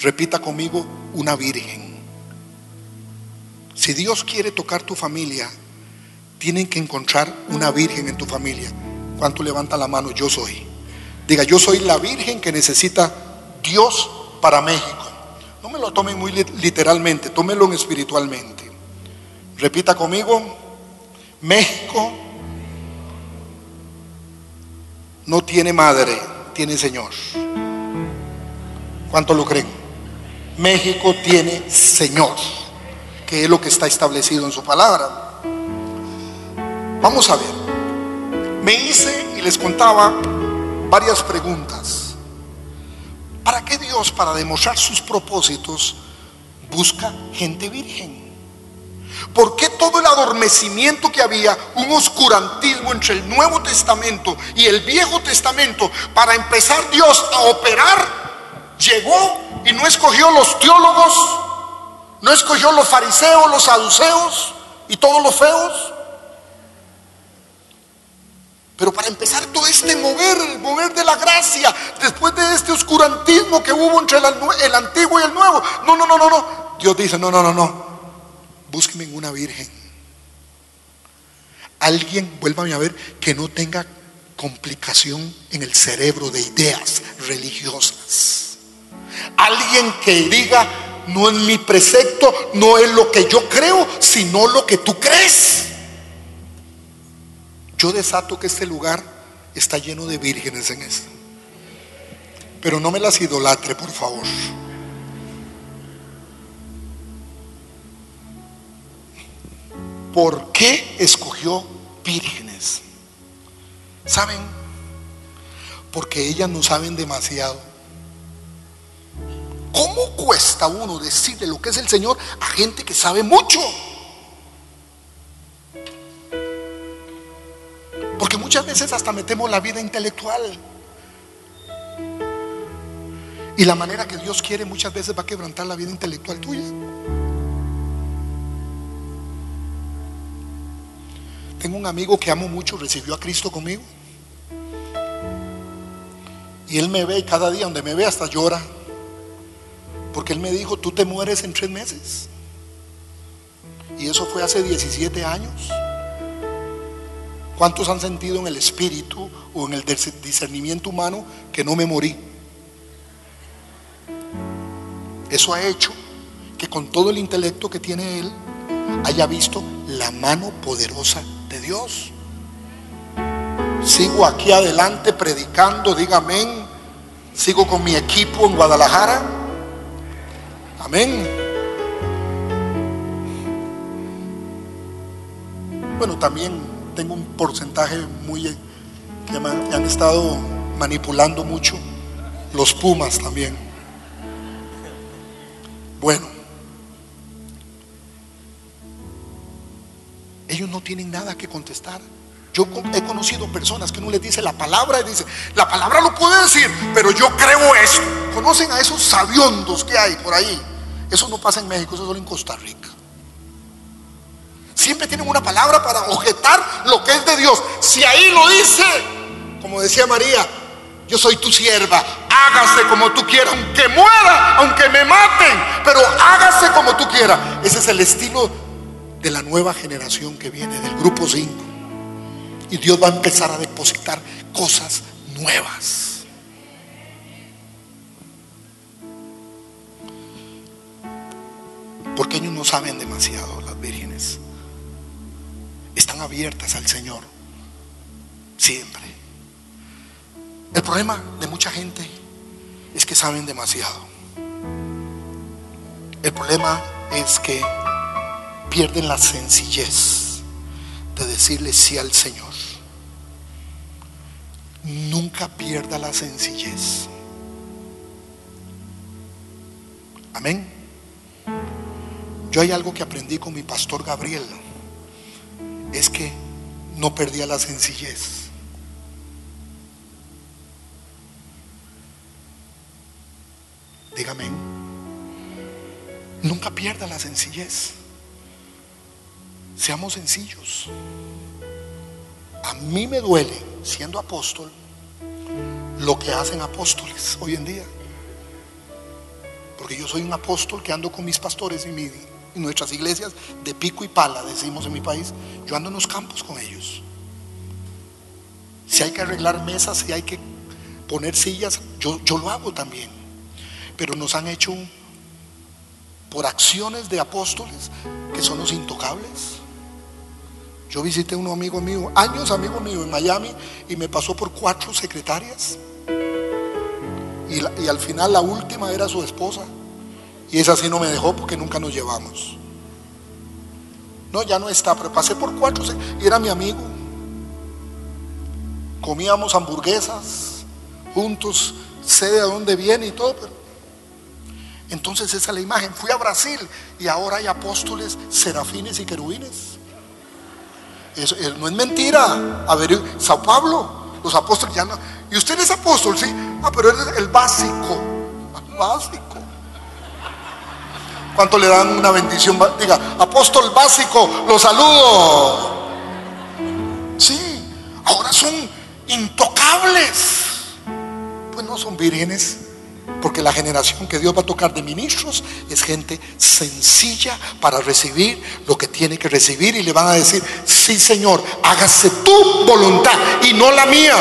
repita conmigo, una virgen. Si Dios quiere tocar tu familia, tienen que encontrar una virgen en tu familia. ¿Cuánto levanta la mano? Yo soy. Diga, yo soy la virgen que necesita Dios para México. No me lo tomen muy literalmente, tómelo espiritualmente. Repita conmigo, México no tiene madre, tiene Señor. ¿Cuánto lo creen? México tiene Señor, que es lo que está establecido en su palabra. Vamos a ver. Me hice y les contaba varias preguntas. ¿Para qué Dios, para demostrar sus propósitos, busca gente virgen? ¿Por qué todo el adormecimiento que había, un oscurantismo entre el Nuevo Testamento y el Viejo Testamento, para empezar Dios a operar, llegó y no escogió los teólogos, no escogió los fariseos, los saduceos y todos los feos? Pero para empezar todo este mover, el mover de la gracia, después de este oscurantismo que hubo entre el, antiguo y el nuevo, no, no, no, no, no. Dios dice, no, no, no, no. Búsqueme en una virgen. Alguien, vuélvame a ver, que no tenga complicación en el cerebro de ideas religiosas. Alguien que diga, no es mi precepto, no es lo que yo creo, sino lo que tú crees. Yo desato que este lugar está lleno de vírgenes en esto. Pero no me las idolatre, por favor. ¿Por qué escogió vírgenes? ¿Saben? Porque ellas no saben demasiado. ¿Cómo cuesta uno decirle lo que es el Señor a gente que sabe mucho? Porque muchas veces hasta metemos la vida intelectual. Y la manera que Dios quiere muchas veces va a quebrantar la vida intelectual tuya. Tengo un amigo que amo mucho, recibió a Cristo conmigo. Y él me ve y cada día donde me ve hasta llora. Porque él me dijo, tú te mueres en tres meses. Y eso fue hace 17 años. ¿Cuántos han sentido en el espíritu o en el discernimiento humano que no me morí? Eso ha hecho que con todo el intelecto que tiene él haya visto la mano poderosa de Dios. Sigo aquí adelante predicando, diga amén. Sigo con mi equipo en Guadalajara. Amén. Bueno, también tengo un porcentaje muy que me han estado manipulando mucho los Pumas también. Bueno, ellos no tienen nada que contestar. Yo he conocido personas que uno les dice la palabra y dice, la palabra lo puede decir, pero yo creo esto. ¿Conocen a esos sabiondos que hay por ahí? Eso no pasa en México, eso solo en Costa Rica. Siempre tienen una palabra para objetar lo que es de Dios. Si ahí lo dice, como decía María, yo soy tu sierva, hágase como tú quieras, aunque muera, aunque me maten, pero hágase como tú quieras. Ese es el estilo de la nueva generación que viene, del grupo 5. Y Dios va a empezar a depositar cosas nuevas. Porque ellos no saben demasiado, las vírgenes están abiertas al Señor. Siempre. El problema de mucha gente es que saben demasiado. El problema es que pierden la sencillez de decirle sí al Señor. Nunca pierda la sencillez. Amén. Yo hay algo que aprendí con mi pastor Gabriel es que no perdía la sencillez. Dígame, nunca pierda la sencillez. Seamos sencillos. A mí me duele, siendo apóstol, lo que hacen apóstoles hoy en día. Porque yo soy un apóstol que ando con mis pastores y nuestras iglesias de pico y pala, decimos en mi país, yo ando en los campos con ellos. Si hay que arreglar mesas, si hay que poner sillas, yo, yo lo hago también. Pero nos han hecho por acciones de apóstoles que son los intocables. Yo visité a un amigo mío, años amigo mío en Miami, y me pasó por cuatro secretarias. Y, al final la última era su esposa. Y esa sí no me dejó porque nunca nos llevamos. No, ya no está, pero pasé por cuatro y era mi amigo. Comíamos hamburguesas juntos, sé de dónde viene y todo, entonces esa es la imagen. Fui a Brasil y ahora hay apóstoles, serafines y querubines. Eso, eh, no es mentira. A ver, Sao Pablo, los apóstoles ya no. Y usted es apóstol, sí. Ah, pero es el básico. [laughs] Básico. ¿Cuánto le dan una bendición? Diga, apóstol básico, lo saludo. Sí, ahora son intocables. Pues no son vírgenes. Porque la generación que Dios va a tocar de ministros es gente sencilla para recibir lo que tiene que recibir y le van a decir, sí Señor, hágase tu voluntad y no la mía.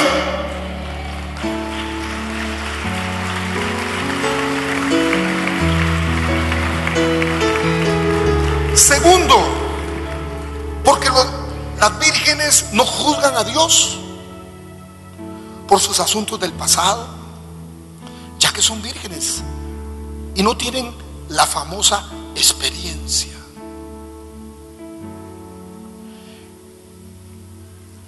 Segundo, porque las vírgenes no juzgan a Dios por sus asuntos del pasado ya que son vírgenes y no tienen la famosa experiencia.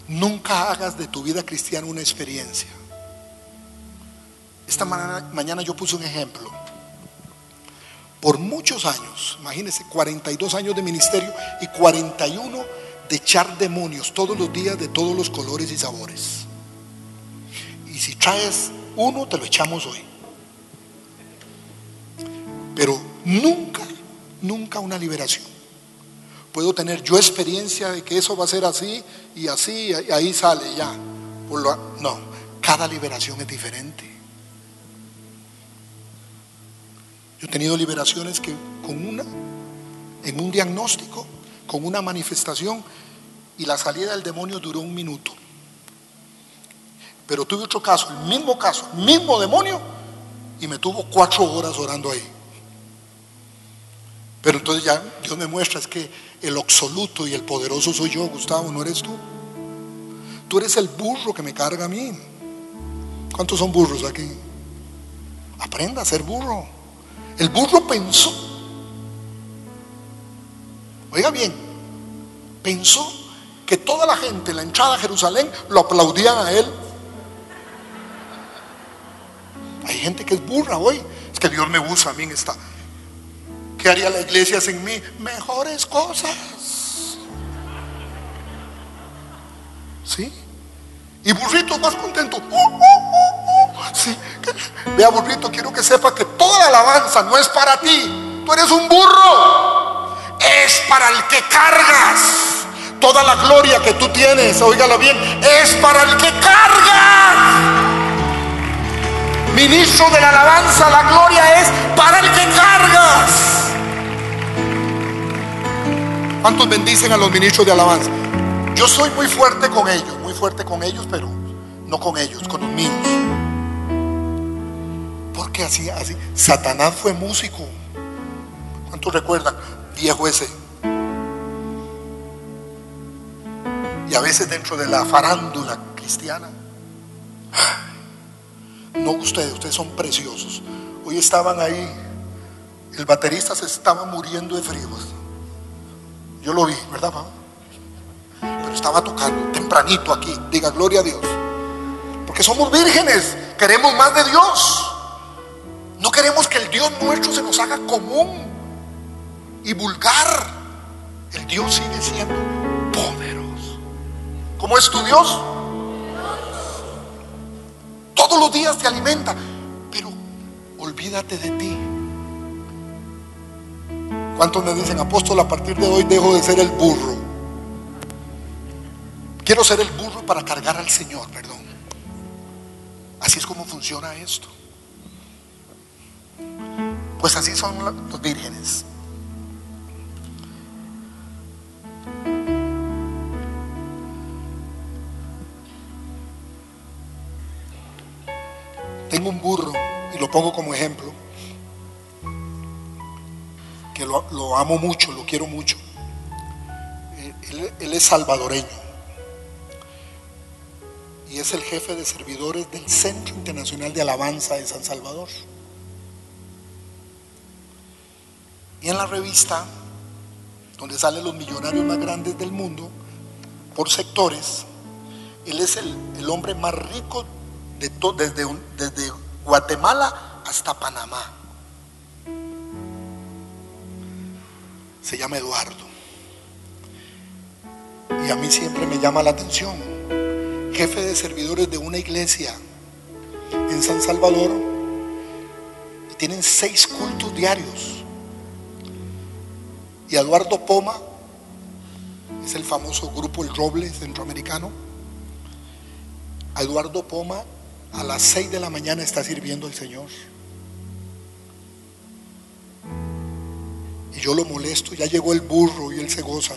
Nunca hagas de tu vida cristiana una experiencia. Esta mañana, yo puse un ejemplo. Por muchos años, imagínense, 42 años de ministerio y 41 de echar demonios todos los días de todos los colores y sabores. Y si traes uno, te lo echamos hoy. Pero nunca, nunca una liberación. Puedo tener yo experiencia de que eso va a ser así y así, y ahí sale ya. No, cada liberación es diferente. Yo he tenido liberaciones que con una, en un diagnóstico, con una manifestación, y la salida del demonio duró un minuto. Pero tuve otro caso, el mismo caso, mismo demonio, y me tuvo cuatro horas orando ahí. Pero entonces ya Dios me muestra es que el absoluto y el poderoso soy yo, Gustavo, no eres tú. Tú eres el burro que me carga a mí. ¿Cuántos son burros aquí? Aprenda a ser burro. El burro pensó. Oiga bien, pensó que toda la gente en la entrada a Jerusalén lo aplaudían a él. Hay gente que es burra hoy. Es que Dios me usa a mí en esta, ¿Qué haría la iglesia sin mí? Mejores cosas. ¿Sí? Y burrito más contento. Uh, uh, uh, sí. Vea, burrito, quiero que sepa que toda la alabanza no es para ti. Tú eres un burro. Es para el que cargas. Toda la gloria que tú tienes, oígala bien, es para el que cargas. Ministro de la alabanza, la gloria es para el que cargas. ¿Cuántos bendicen a los ministros de alabanza? Yo soy muy fuerte con ellos, muy fuerte con ellos, pero no con ellos, con los míos. Porque así, así, Satanás fue músico. ¿Cuántos recuerdan? Viejo ese. Y a veces dentro de la farándula cristiana. No ustedes, ustedes son preciosos. Hoy estaban ahí. El baterista se estaba muriendo de frío. Yo lo vi, ¿verdad, papá? Pero estaba tocando tempranito aquí. Diga, gloria a Dios. Porque somos vírgenes. Queremos más de Dios. No queremos que el Dios nuestro se nos haga común y vulgar. El Dios sigue siendo poderoso. ¿Cómo es tu Dios? Todos los días te alimenta. Pero olvídate de ti. ¿Cuántos me dicen, apóstol, a partir de hoy dejo de ser el burro? Quiero ser el burro para cargar al Señor, perdón. Así es como funciona esto. Pues así son los vírgenes. Tengo un burro y lo pongo como ejemplo que lo, amo mucho, lo quiero mucho. Él, él es salvadoreño y es el jefe de servidores del Centro Internacional de Alabanza de San Salvador. Y en la revista, donde salen los millonarios más grandes del mundo, por sectores, él es el, hombre más rico de desde Guatemala hasta Panamá. Se llama Eduardo. Y a mí siempre me llama la atención. Jefe de servidores de una iglesia en San Salvador. Tienen seis cultos diarios. Y Eduardo Poma es el famoso grupo El Roble centroamericano. Eduardo Poma a las 6 de la mañana está sirviendo el Señor. Y yo lo molesto, ya llegó el burro y él se goza.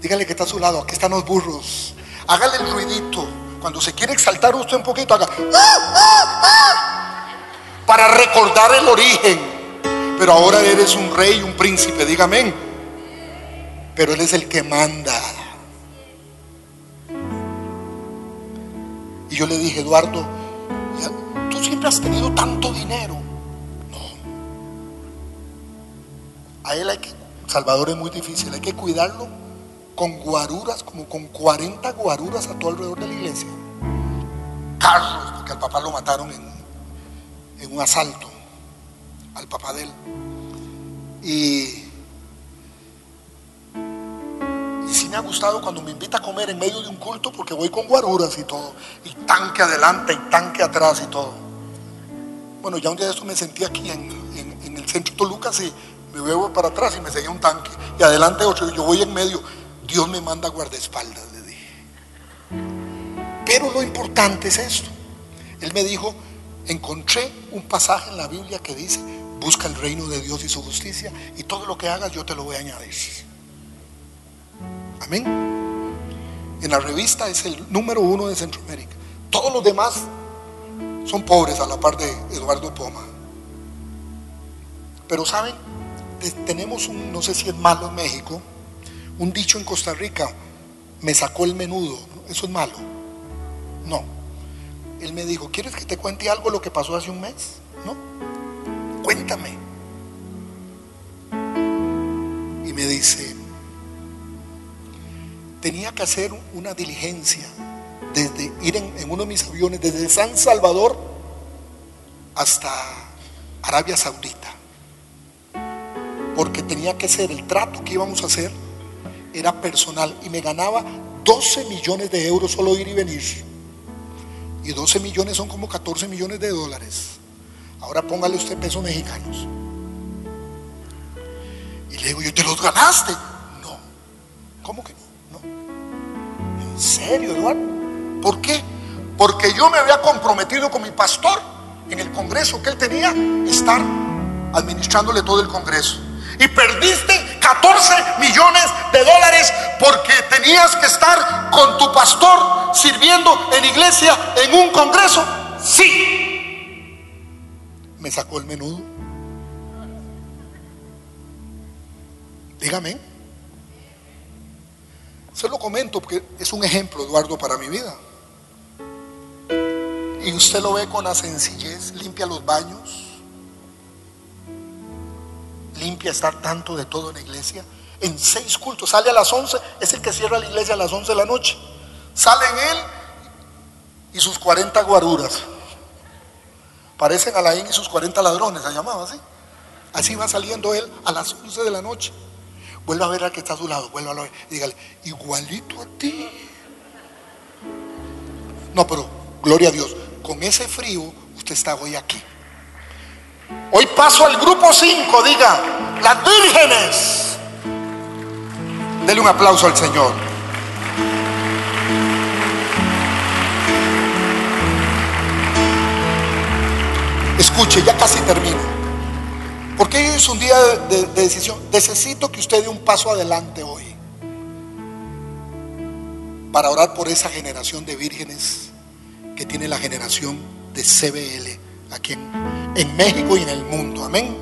Dígale que está a su lado, aquí están los burros. Hágale el ruidito. Cuando se quiere exaltar usted un poquito, haga para recordar el origen pero ahora eres un rey, un príncipe, dígame. Pero Él es el que manda. Y yo le dije, Eduardo, tú siempre has tenido tanto dinero. A él hay que, Salvador es muy difícil, hay que cuidarlo con guaruras, como con 40 guaruras a todo alrededor de la iglesia. Carlos, porque al papá lo mataron en, en un asalto al papá de él. Y, y sí me ha gustado cuando me invita a comer en medio de un culto porque voy con guaruras y todo. Y tanque adelante y tanque atrás y todo. Bueno, ya un día de esto me sentí aquí en, en, el centro de Toluca y me veo para atrás y me seguía un tanque. Y adelante otro, yo voy en medio. Dios me manda guardaespaldas, le dije. Pero lo importante es esto. Él me dijo, encontré un pasaje en la Biblia que dice, Busca el reino de Dios y su justicia y todo lo que hagas yo te lo voy a añadir. Amén. En la revista es el número uno de Centroamérica. Todos los demás son pobres a la par de Eduardo Poma. Pero saben, tenemos un, no sé si es malo en México, un dicho en Costa Rica, me sacó el menudo. ¿Eso es malo? No. Él me dijo, ¿quieres que te cuente algo lo que pasó hace un mes? No cuéntame. Y me dice, tenía que hacer una diligencia desde ir en, uno de mis aviones desde San Salvador hasta Arabia Saudita. Porque tenía que ser el trato que íbamos a hacer, era personal y me ganaba 12 millones de euros solo ir y venir. Y 12 millones son como 14 millones de dólares. Ahora póngale usted pesos mexicanos. Y le digo, ¿yo te los ganaste? No. ¿Cómo que no? no. ¿En serio, Eduardo? ¿Por qué? Porque yo me había comprometido con mi pastor en el congreso que él tenía, estar administrándole todo el congreso. Y perdiste 14 millones de dólares porque tenías que estar con tu pastor sirviendo en iglesia en un congreso. Sí, me sacó el menudo. Dígame. Se lo comento porque es un ejemplo, Eduardo, para mi vida. Y usted lo ve con la sencillez, limpia los baños, limpia estar tanto de todo en la iglesia. En seis cultos, sale a las once, es el que cierra la iglesia a las once de la noche. Sale en él y sus 40 guaruras. Parecen Alain y sus 40 ladrones, se llamaba así. Así va saliendo él a las 11 de la noche. Vuelve a ver al que está a su lado, vuelve a ver dígale, igualito a ti. No, pero gloria a Dios, con ese frío usted está hoy aquí. Hoy paso al grupo 5, diga, las vírgenes. Dele un aplauso al Señor. Escuche, ya casi termino. Porque hoy es un día de, decisión. Necesito que usted dé un paso adelante hoy. Para orar por esa generación de vírgenes que tiene la generación de CBL aquí en, en México y en el mundo. Amén.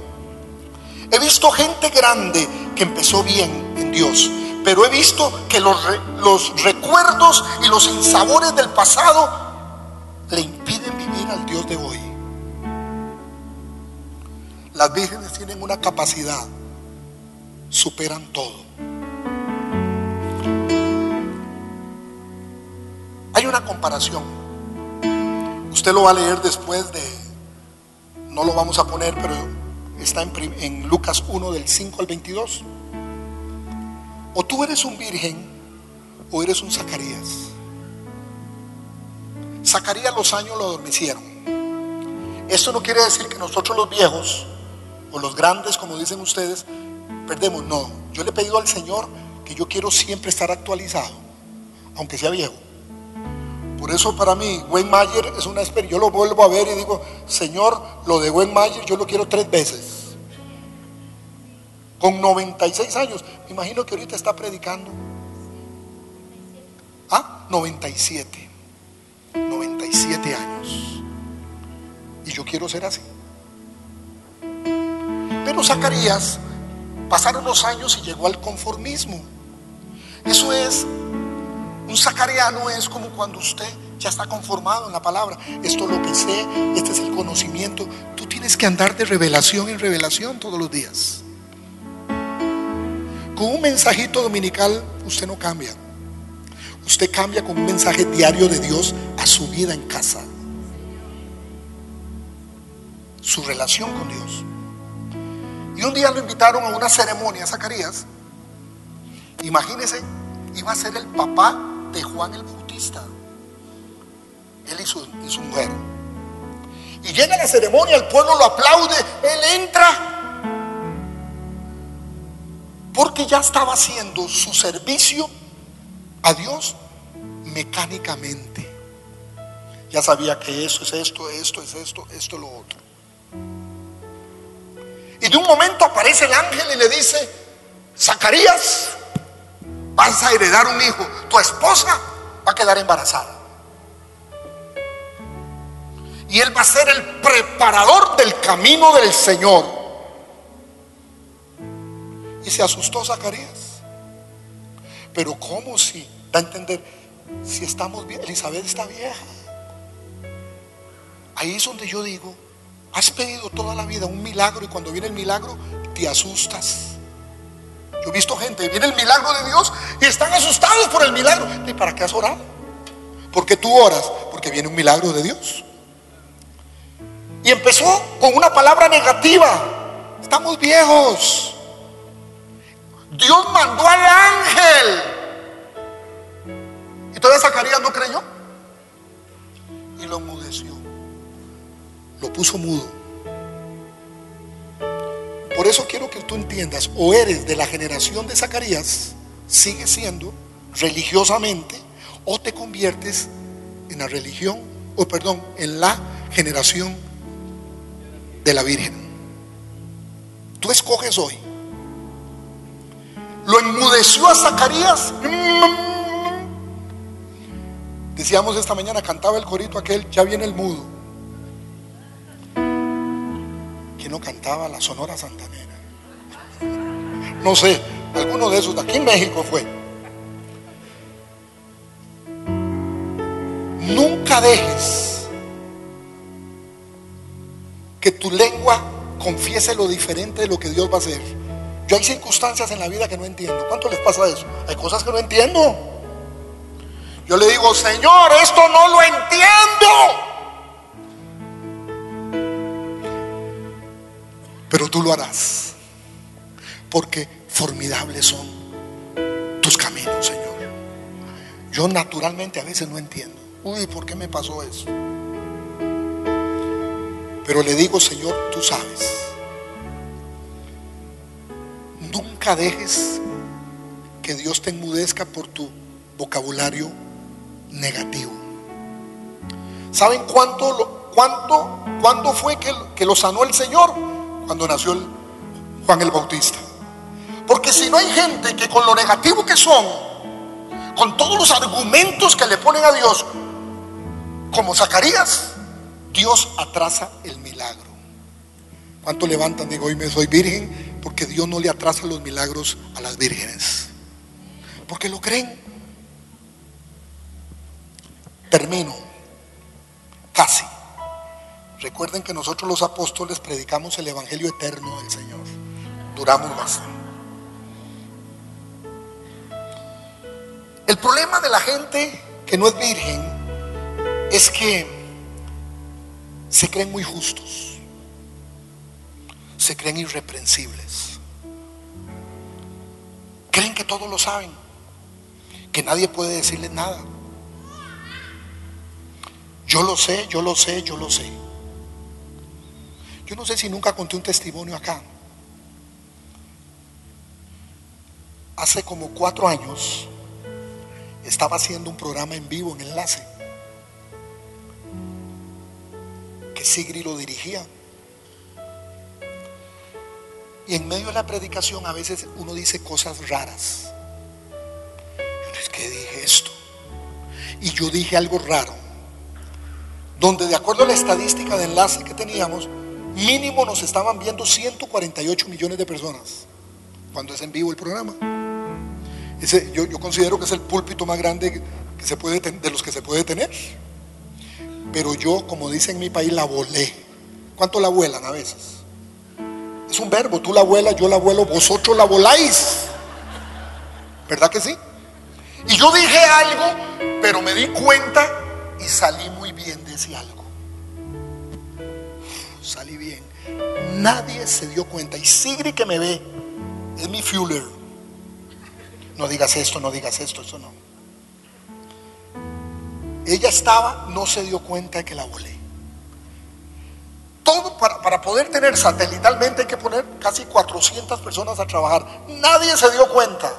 He visto gente grande que empezó bien en Dios, Pero he visto que los, los recuerdos y los insabores del pasado le impiden vivir al Dios de hoy. Las vírgenes tienen una capacidad, superan todo. Hay una comparación. Usted lo va a leer después de, no lo vamos a poner, pero está en, Lucas 1 del 5 al 22. O tú eres un virgen o eres un Zacarías. Zacarías los años lo adormecieron. Esto no quiere decir que nosotros los viejos o los grandes, como dicen ustedes, perdemos. No, yo le he pedido al Señor que yo quiero siempre estar actualizado, aunque sea viejo. Por eso para mí, Wayne Mayer es una experiencia. Yo lo vuelvo a ver y digo, Señor, lo de Wayne Mayer yo lo quiero tres veces. Con 96 años. Me imagino que ahorita está predicando. ¿Ah? 97. 97 años. Y yo quiero ser así. Pero Zacarías pasaron los años y llegó al conformismo. Eso es, un zacariano es como cuando usted ya está conformado en la palabra. Esto es lo que sé, este es el conocimiento. Tú tienes que andar de revelación en revelación todos los días. Con un mensajito dominical usted no cambia. Usted cambia con un mensaje diario de Dios a su vida en casa. Su relación con Dios. Y un día lo invitaron a una ceremonia, Zacarías. Imagínese, iba a ser el papá de Juan el Bautista. Él y su, y su mujer. Y llega la ceremonia, el pueblo lo aplaude, él entra. Porque ya estaba haciendo su servicio a Dios mecánicamente. Ya sabía que eso es esto, esto es esto, esto es lo otro. Y de un momento aparece el ángel y le dice, Zacarías, vas a heredar un hijo, tu esposa va a quedar embarazada. Y él va a ser el preparador del camino del Señor. Y se asustó Zacarías. Pero ¿cómo si? Da a entender, si estamos bien, Elizabeth está vieja. Ahí es donde yo digo, Has pedido toda la vida un milagro y cuando viene el milagro te asustas. Yo he visto gente, viene el milagro de Dios y están asustados por el milagro. ¿Y para qué has orado? Porque tú oras, porque viene un milagro de Dios. Y empezó con una palabra negativa. Estamos viejos. Dios mandó al ángel. Y todavía Zacarías no creyó. Y lo mudeció lo puso mudo. Por eso quiero que tú entiendas, o eres de la generación de Zacarías, sigue siendo religiosamente, o te conviertes en la religión, o perdón, en la generación de la Virgen. Tú escoges hoy. Lo enmudeció a Zacarías. Decíamos esta mañana, cantaba el corito aquel, ya viene el mudo. No cantaba la Sonora Santanera. No sé, alguno de esos aquí en México fue. Nunca dejes que tu lengua confiese lo diferente de lo que Dios va a hacer. Yo hay circunstancias en la vida que no entiendo. ¿Cuánto les pasa eso? Hay cosas que no entiendo. Yo le digo, Señor, esto no lo entiendo. Lo harás. Porque formidables son tus caminos, Señor. Yo naturalmente a veces no entiendo. Uy, ¿por qué me pasó eso? Pero le digo, Señor, tú sabes. Nunca dejes que Dios te enmudezca por tu vocabulario negativo. ¿Saben cuánto, cuánto, cuándo fue que, que lo sanó el Señor? Cuando nació Juan el Bautista. Porque si no hay gente que con lo negativo que son, con todos los argumentos que le ponen a Dios, como Zacarías, Dios atrasa el milagro. ¿Cuánto levantan? Digo, hoy me soy virgen, porque Dios no le atrasa los milagros a las vírgenes. Porque lo creen. Termino. Casi. Recuerden que nosotros los apóstoles predicamos el Evangelio eterno del Señor. Duramos más. El problema de la gente que no es virgen es que se creen muy justos, se creen irreprensibles, creen que todos lo saben, que nadie puede decirles nada. Yo lo sé, yo lo sé, yo lo sé. Yo no sé si nunca conté un testimonio acá. Hace como cuatro años estaba haciendo un programa en vivo en enlace que Sigri lo dirigía. Y en medio de la predicación a veces uno dice cosas raras. Es que dije esto. Y yo dije algo raro. Donde de acuerdo a la estadística de enlace que teníamos, mínimo nos estaban viendo 148 millones de personas cuando es en vivo el programa. Yo, yo, considero que es el púlpito más grande que se puede de los que se puede tener. Pero yo, como dicen en mi país, la volé. ¿Cuánto la vuelan a veces? Es un verbo, tú la vuelas, yo la vuelo, vosotros la voláis. ¿Verdad que sí? Y yo dije algo, pero me di cuenta y salí muy bien de ese algo. Nadie se dio cuenta. Y Sigri que me ve, es mi fueler. No digas esto, no digas esto, eso no. Ella estaba, no se dio cuenta de que la volé. Todo para, para, poder tener satelitalmente hay que poner casi 400 personas a trabajar. Nadie se dio cuenta.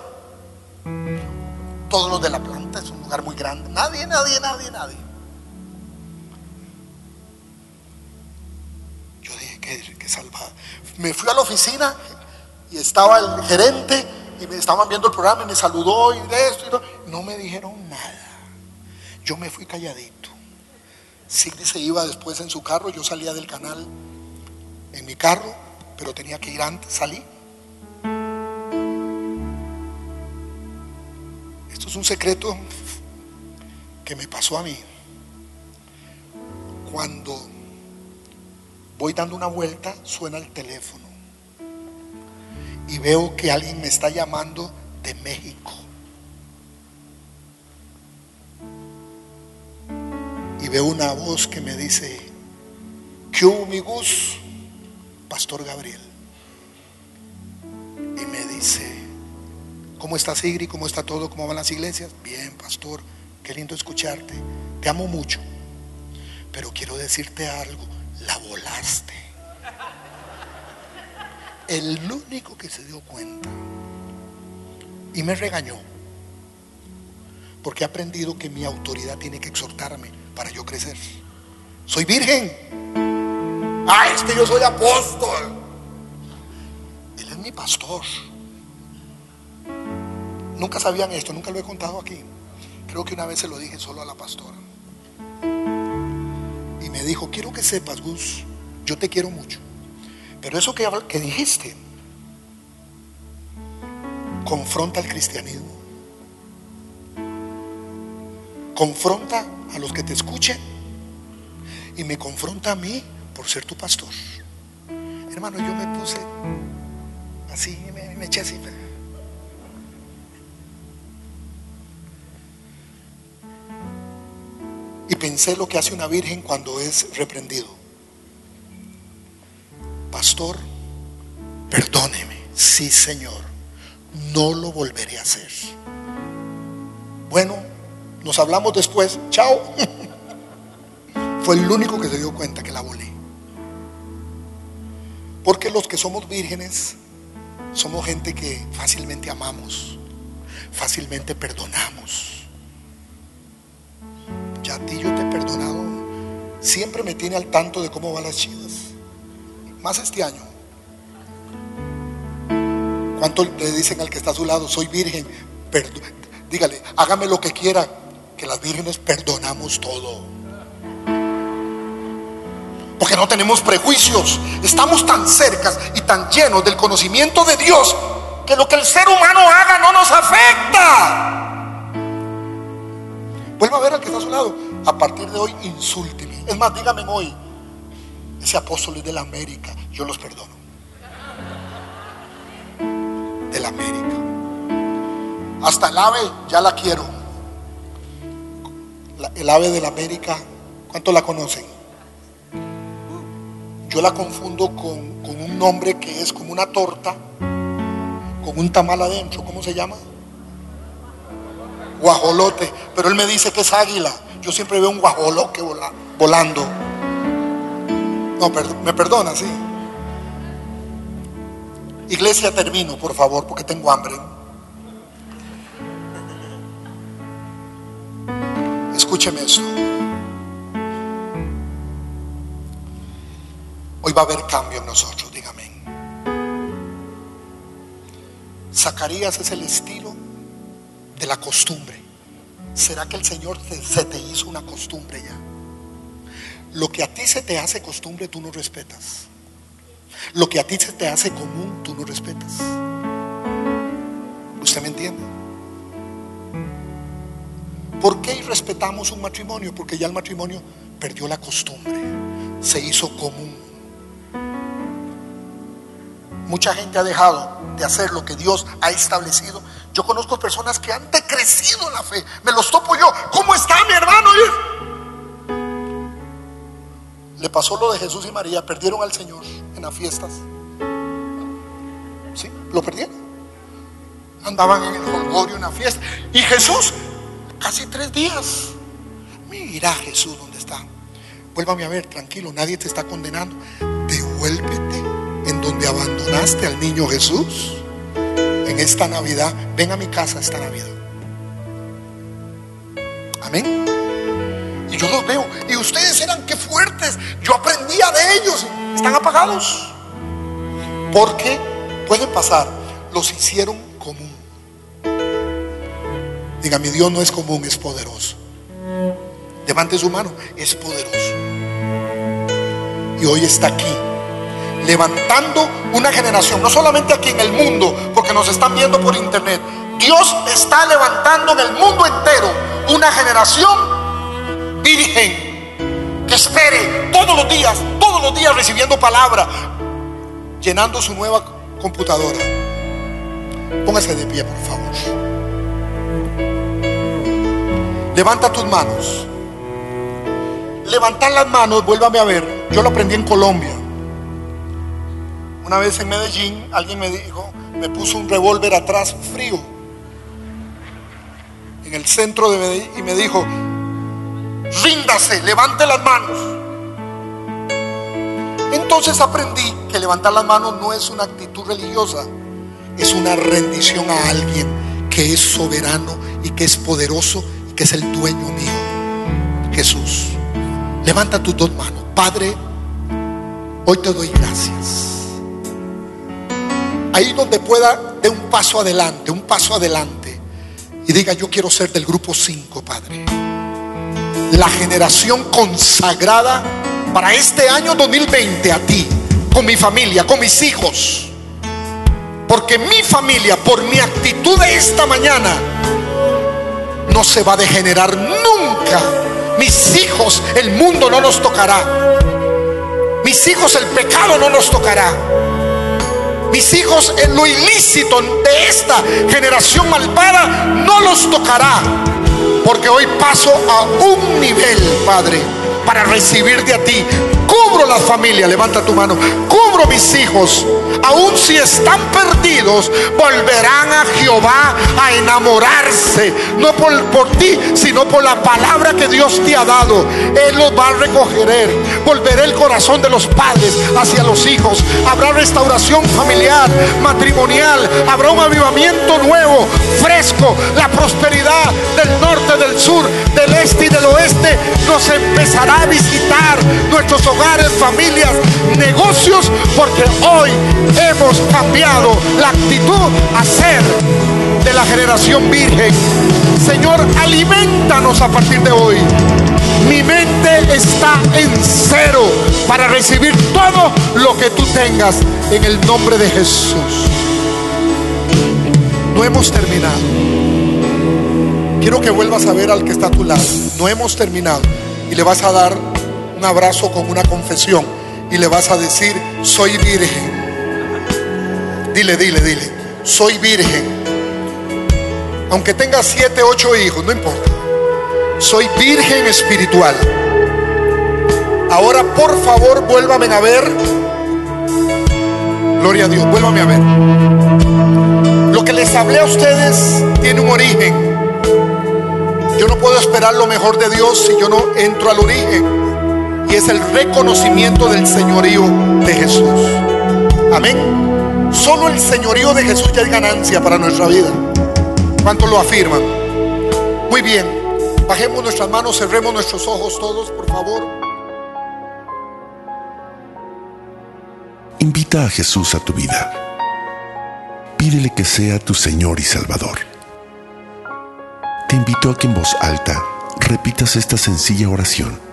Todos los de la planta es un lugar muy grande. Nadie, nadie, nadie, nadie. Que, que salvada. Me fui a la oficina y estaba el gerente y me estaban viendo el programa y me saludó y de esto y todo. No me dijeron nada. Yo me fui calladito. Sigrid se iba después en su carro, yo salía del canal en mi carro, pero tenía que ir antes, salí. Esto es un secreto que me pasó a mí. Cuando voy dando una vuelta, suena el teléfono y veo que alguien me está llamando de México. Y veo una voz que me dice, ¿qué hubo mi Gus? Pastor Gabriel. Y me dice, ¿cómo estás Sigri? ¿Cómo está todo? ¿Cómo van las iglesias? Bien, pastor, qué lindo escucharte. Te amo mucho. Pero quiero decirte algo, la volaste. El único que se dio cuenta. Y me regañó. Porque he aprendido que mi autoridad tiene que exhortarme para yo crecer. Soy virgen. Ah, es que yo soy apóstol. Él es mi pastor. Nunca sabían esto, nunca lo he contado aquí. Creo que una vez se lo dije solo a la pastora. Y me dijo, quiero que sepas, Gus, yo te quiero mucho. Pero eso que, que dijiste confronta al cristianismo. Confronta a los que te escuchen y me confronta a mí por ser tu pastor. Hermano, yo me puse así, me, me eché así. Y pensé lo que hace una virgen cuando es reprendido. Pastor, perdóneme. Sí, Señor. No lo volveré a hacer. Bueno, nos hablamos después. Chao. [laughs] Fue el único que se dio cuenta que la volé. Porque los que somos vírgenes somos gente que fácilmente amamos, fácilmente perdonamos. Siempre me tiene al tanto de cómo van las chivas. Más este año. ¿Cuánto le dicen al que está a su lado? Soy virgen. dígale, hágame lo que quiera, que las vírgenes perdonamos todo. Porque no tenemos prejuicios. Estamos tan cercas y tan llenos del conocimiento de Dios que lo que el ser humano haga no nos afecta. Vuelva a ver al que está a su lado. A partir de hoy, insúlteme. Es más, dígame hoy, ese apóstol es de la América, yo los perdono. De la América. Hasta el ave ya la quiero. el ave de la América, ¿cuánto la conocen? Yo la confundo con, con un nombre que es como una torta, con un tamal adentro, ¿cómo se llama? Guajolote. Pero él me dice que es águila. Yo siempre veo un guajolote volando. No, me perdona, sí. Iglesia, termino, por favor, porque tengo hambre. Escúcheme eso. Hoy va a haber cambio en nosotros, dígame. Zacarías es el estilo de la costumbre. ¿Será que el Señor se te hizo una costumbre ya? Lo que a ti se te hace costumbre, tú no respetas. Lo que a ti se te hace común, tú no respetas. ¿Usted me entiende? ¿Por qué respetamos un matrimonio? Porque ya el matrimonio perdió la costumbre, se hizo común. Mucha gente ha dejado de hacer lo que Dios ha establecido. Yo conozco personas que han decrecido en la fe. Me los topo yo. ¿Cómo está mi hermano? Le pasó lo de Jesús y María. Perdieron al Señor en las fiestas. ¿Sí? Lo perdieron. Andaban en el holgorio en la fiesta. Y Jesús, casi tres días. Mira Jesús dónde está. Vuélvame a ver, tranquilo, nadie te está condenando. Devuélvete en donde abandonaste al niño Jesús en esta Navidad, ven a mi casa esta Navidad. Amén. Y yo los veo. Y ustedes eran que fuertes. Yo aprendía de ellos. Están apagados. Porque pueden pasar. Los hicieron común. Diga, mi Dios no es común, es poderoso. Levante su mano, es poderoso. Y hoy está aquí levantando una generación, no solamente aquí en el mundo, porque nos están viendo por internet. Dios está levantando en el mundo entero una generación virgen que espere todos los días, todos los días recibiendo palabra, llenando su nueva computadora. Póngase de pie, por favor. Levanta tus manos. Levantar las manos, vuélvame a ver. Yo lo aprendí en Colombia. Una vez en Medellín alguien me dijo, me puso un revólver atrás frío en el centro de Medellín y me dijo, ríndase, levante las manos. Entonces aprendí que levantar las manos no es una actitud religiosa, es una rendición a alguien que es soberano y que es poderoso y que es el dueño mío, Jesús. Levanta tus dos manos. Padre, hoy te doy gracias ahí donde pueda, de un paso adelante, un paso adelante. Y diga, yo quiero ser del grupo 5, Padre. La generación consagrada para este año 2020 a ti, con mi familia, con mis hijos. Porque mi familia, por mi actitud de esta mañana, no se va a degenerar nunca. Mis hijos, el mundo no nos tocará. Mis hijos, el pecado no nos tocará mis hijos en lo ilícito de esta generación malvada no los tocará. Porque hoy paso a un nivel, Padre, para recibir de a ti. Cubro la familia, levanta tu mano. Cubro mis hijos. Aun si están perdidos, volverán a Jehová a enamorarse. No por, por ti, sino por la palabra que Dios te ha dado. Él los va a recoger. Volverá el corazón de los padres hacia los hijos. Habrá restauración familiar, matrimonial. Habrá un avivamiento nuevo, fresco. La prosperidad del norte, del sur, del este y del oeste nos empezará a visitar nuestros hogares, familias, negocios, porque hoy hemos cambiado la actitud a ser de la generación virgen. Señor, alimentanos a partir de hoy. Mi mente está en cero para recibir todo lo que tú tengas en el nombre de Jesús. No hemos terminado. Quiero que vuelvas a ver al que está a tu lado. No hemos terminado. Y le vas a dar un abrazo con una confesión. Y le vas a decir, soy virgen. Dile, dile, dile. Soy virgen. Aunque tenga siete, ocho hijos, no importa. Soy virgen espiritual. Ahora, por favor, vuélvame a ver. Gloria a Dios, vuélvame a ver. Lo que les hablé a ustedes tiene un origen. Yo no puedo esperar lo mejor de Dios si yo no entro al origen. Es el reconocimiento del señorío de Jesús. Amén. Solo el señorío de Jesús ya es ganancia para nuestra vida. ¿Cuántos lo afirman? Muy bien. Bajemos nuestras manos, cerremos nuestros ojos todos, por favor. Invita a Jesús a tu vida. Pídele que sea tu Señor y Salvador. Te invito a que en voz alta repitas esta sencilla oración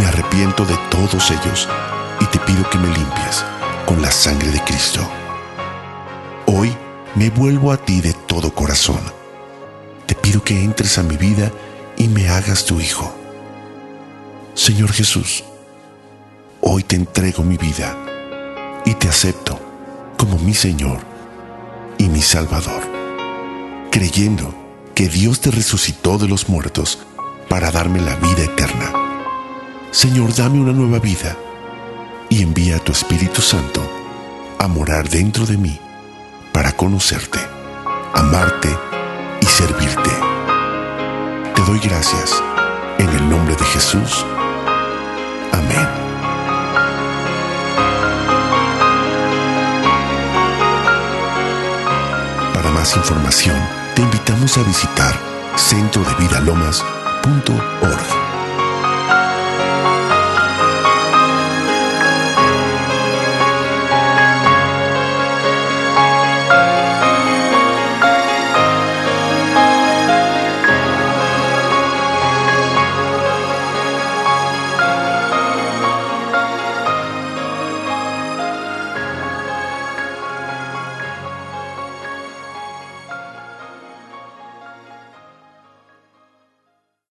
Me arrepiento de todos ellos y te pido que me limpies con la sangre de Cristo. Hoy me vuelvo a ti de todo corazón. Te pido que entres a mi vida y me hagas tu hijo. Señor Jesús, hoy te entrego mi vida y te acepto como mi Señor y mi Salvador, creyendo que Dios te resucitó de los muertos para darme la vida eterna. Señor, dame una nueva vida y envía a tu Espíritu Santo a morar dentro de mí para conocerte, amarte y servirte. Te doy gracias en el nombre de Jesús. Amén. Para más información, te invitamos a visitar centrodevidalomas.org.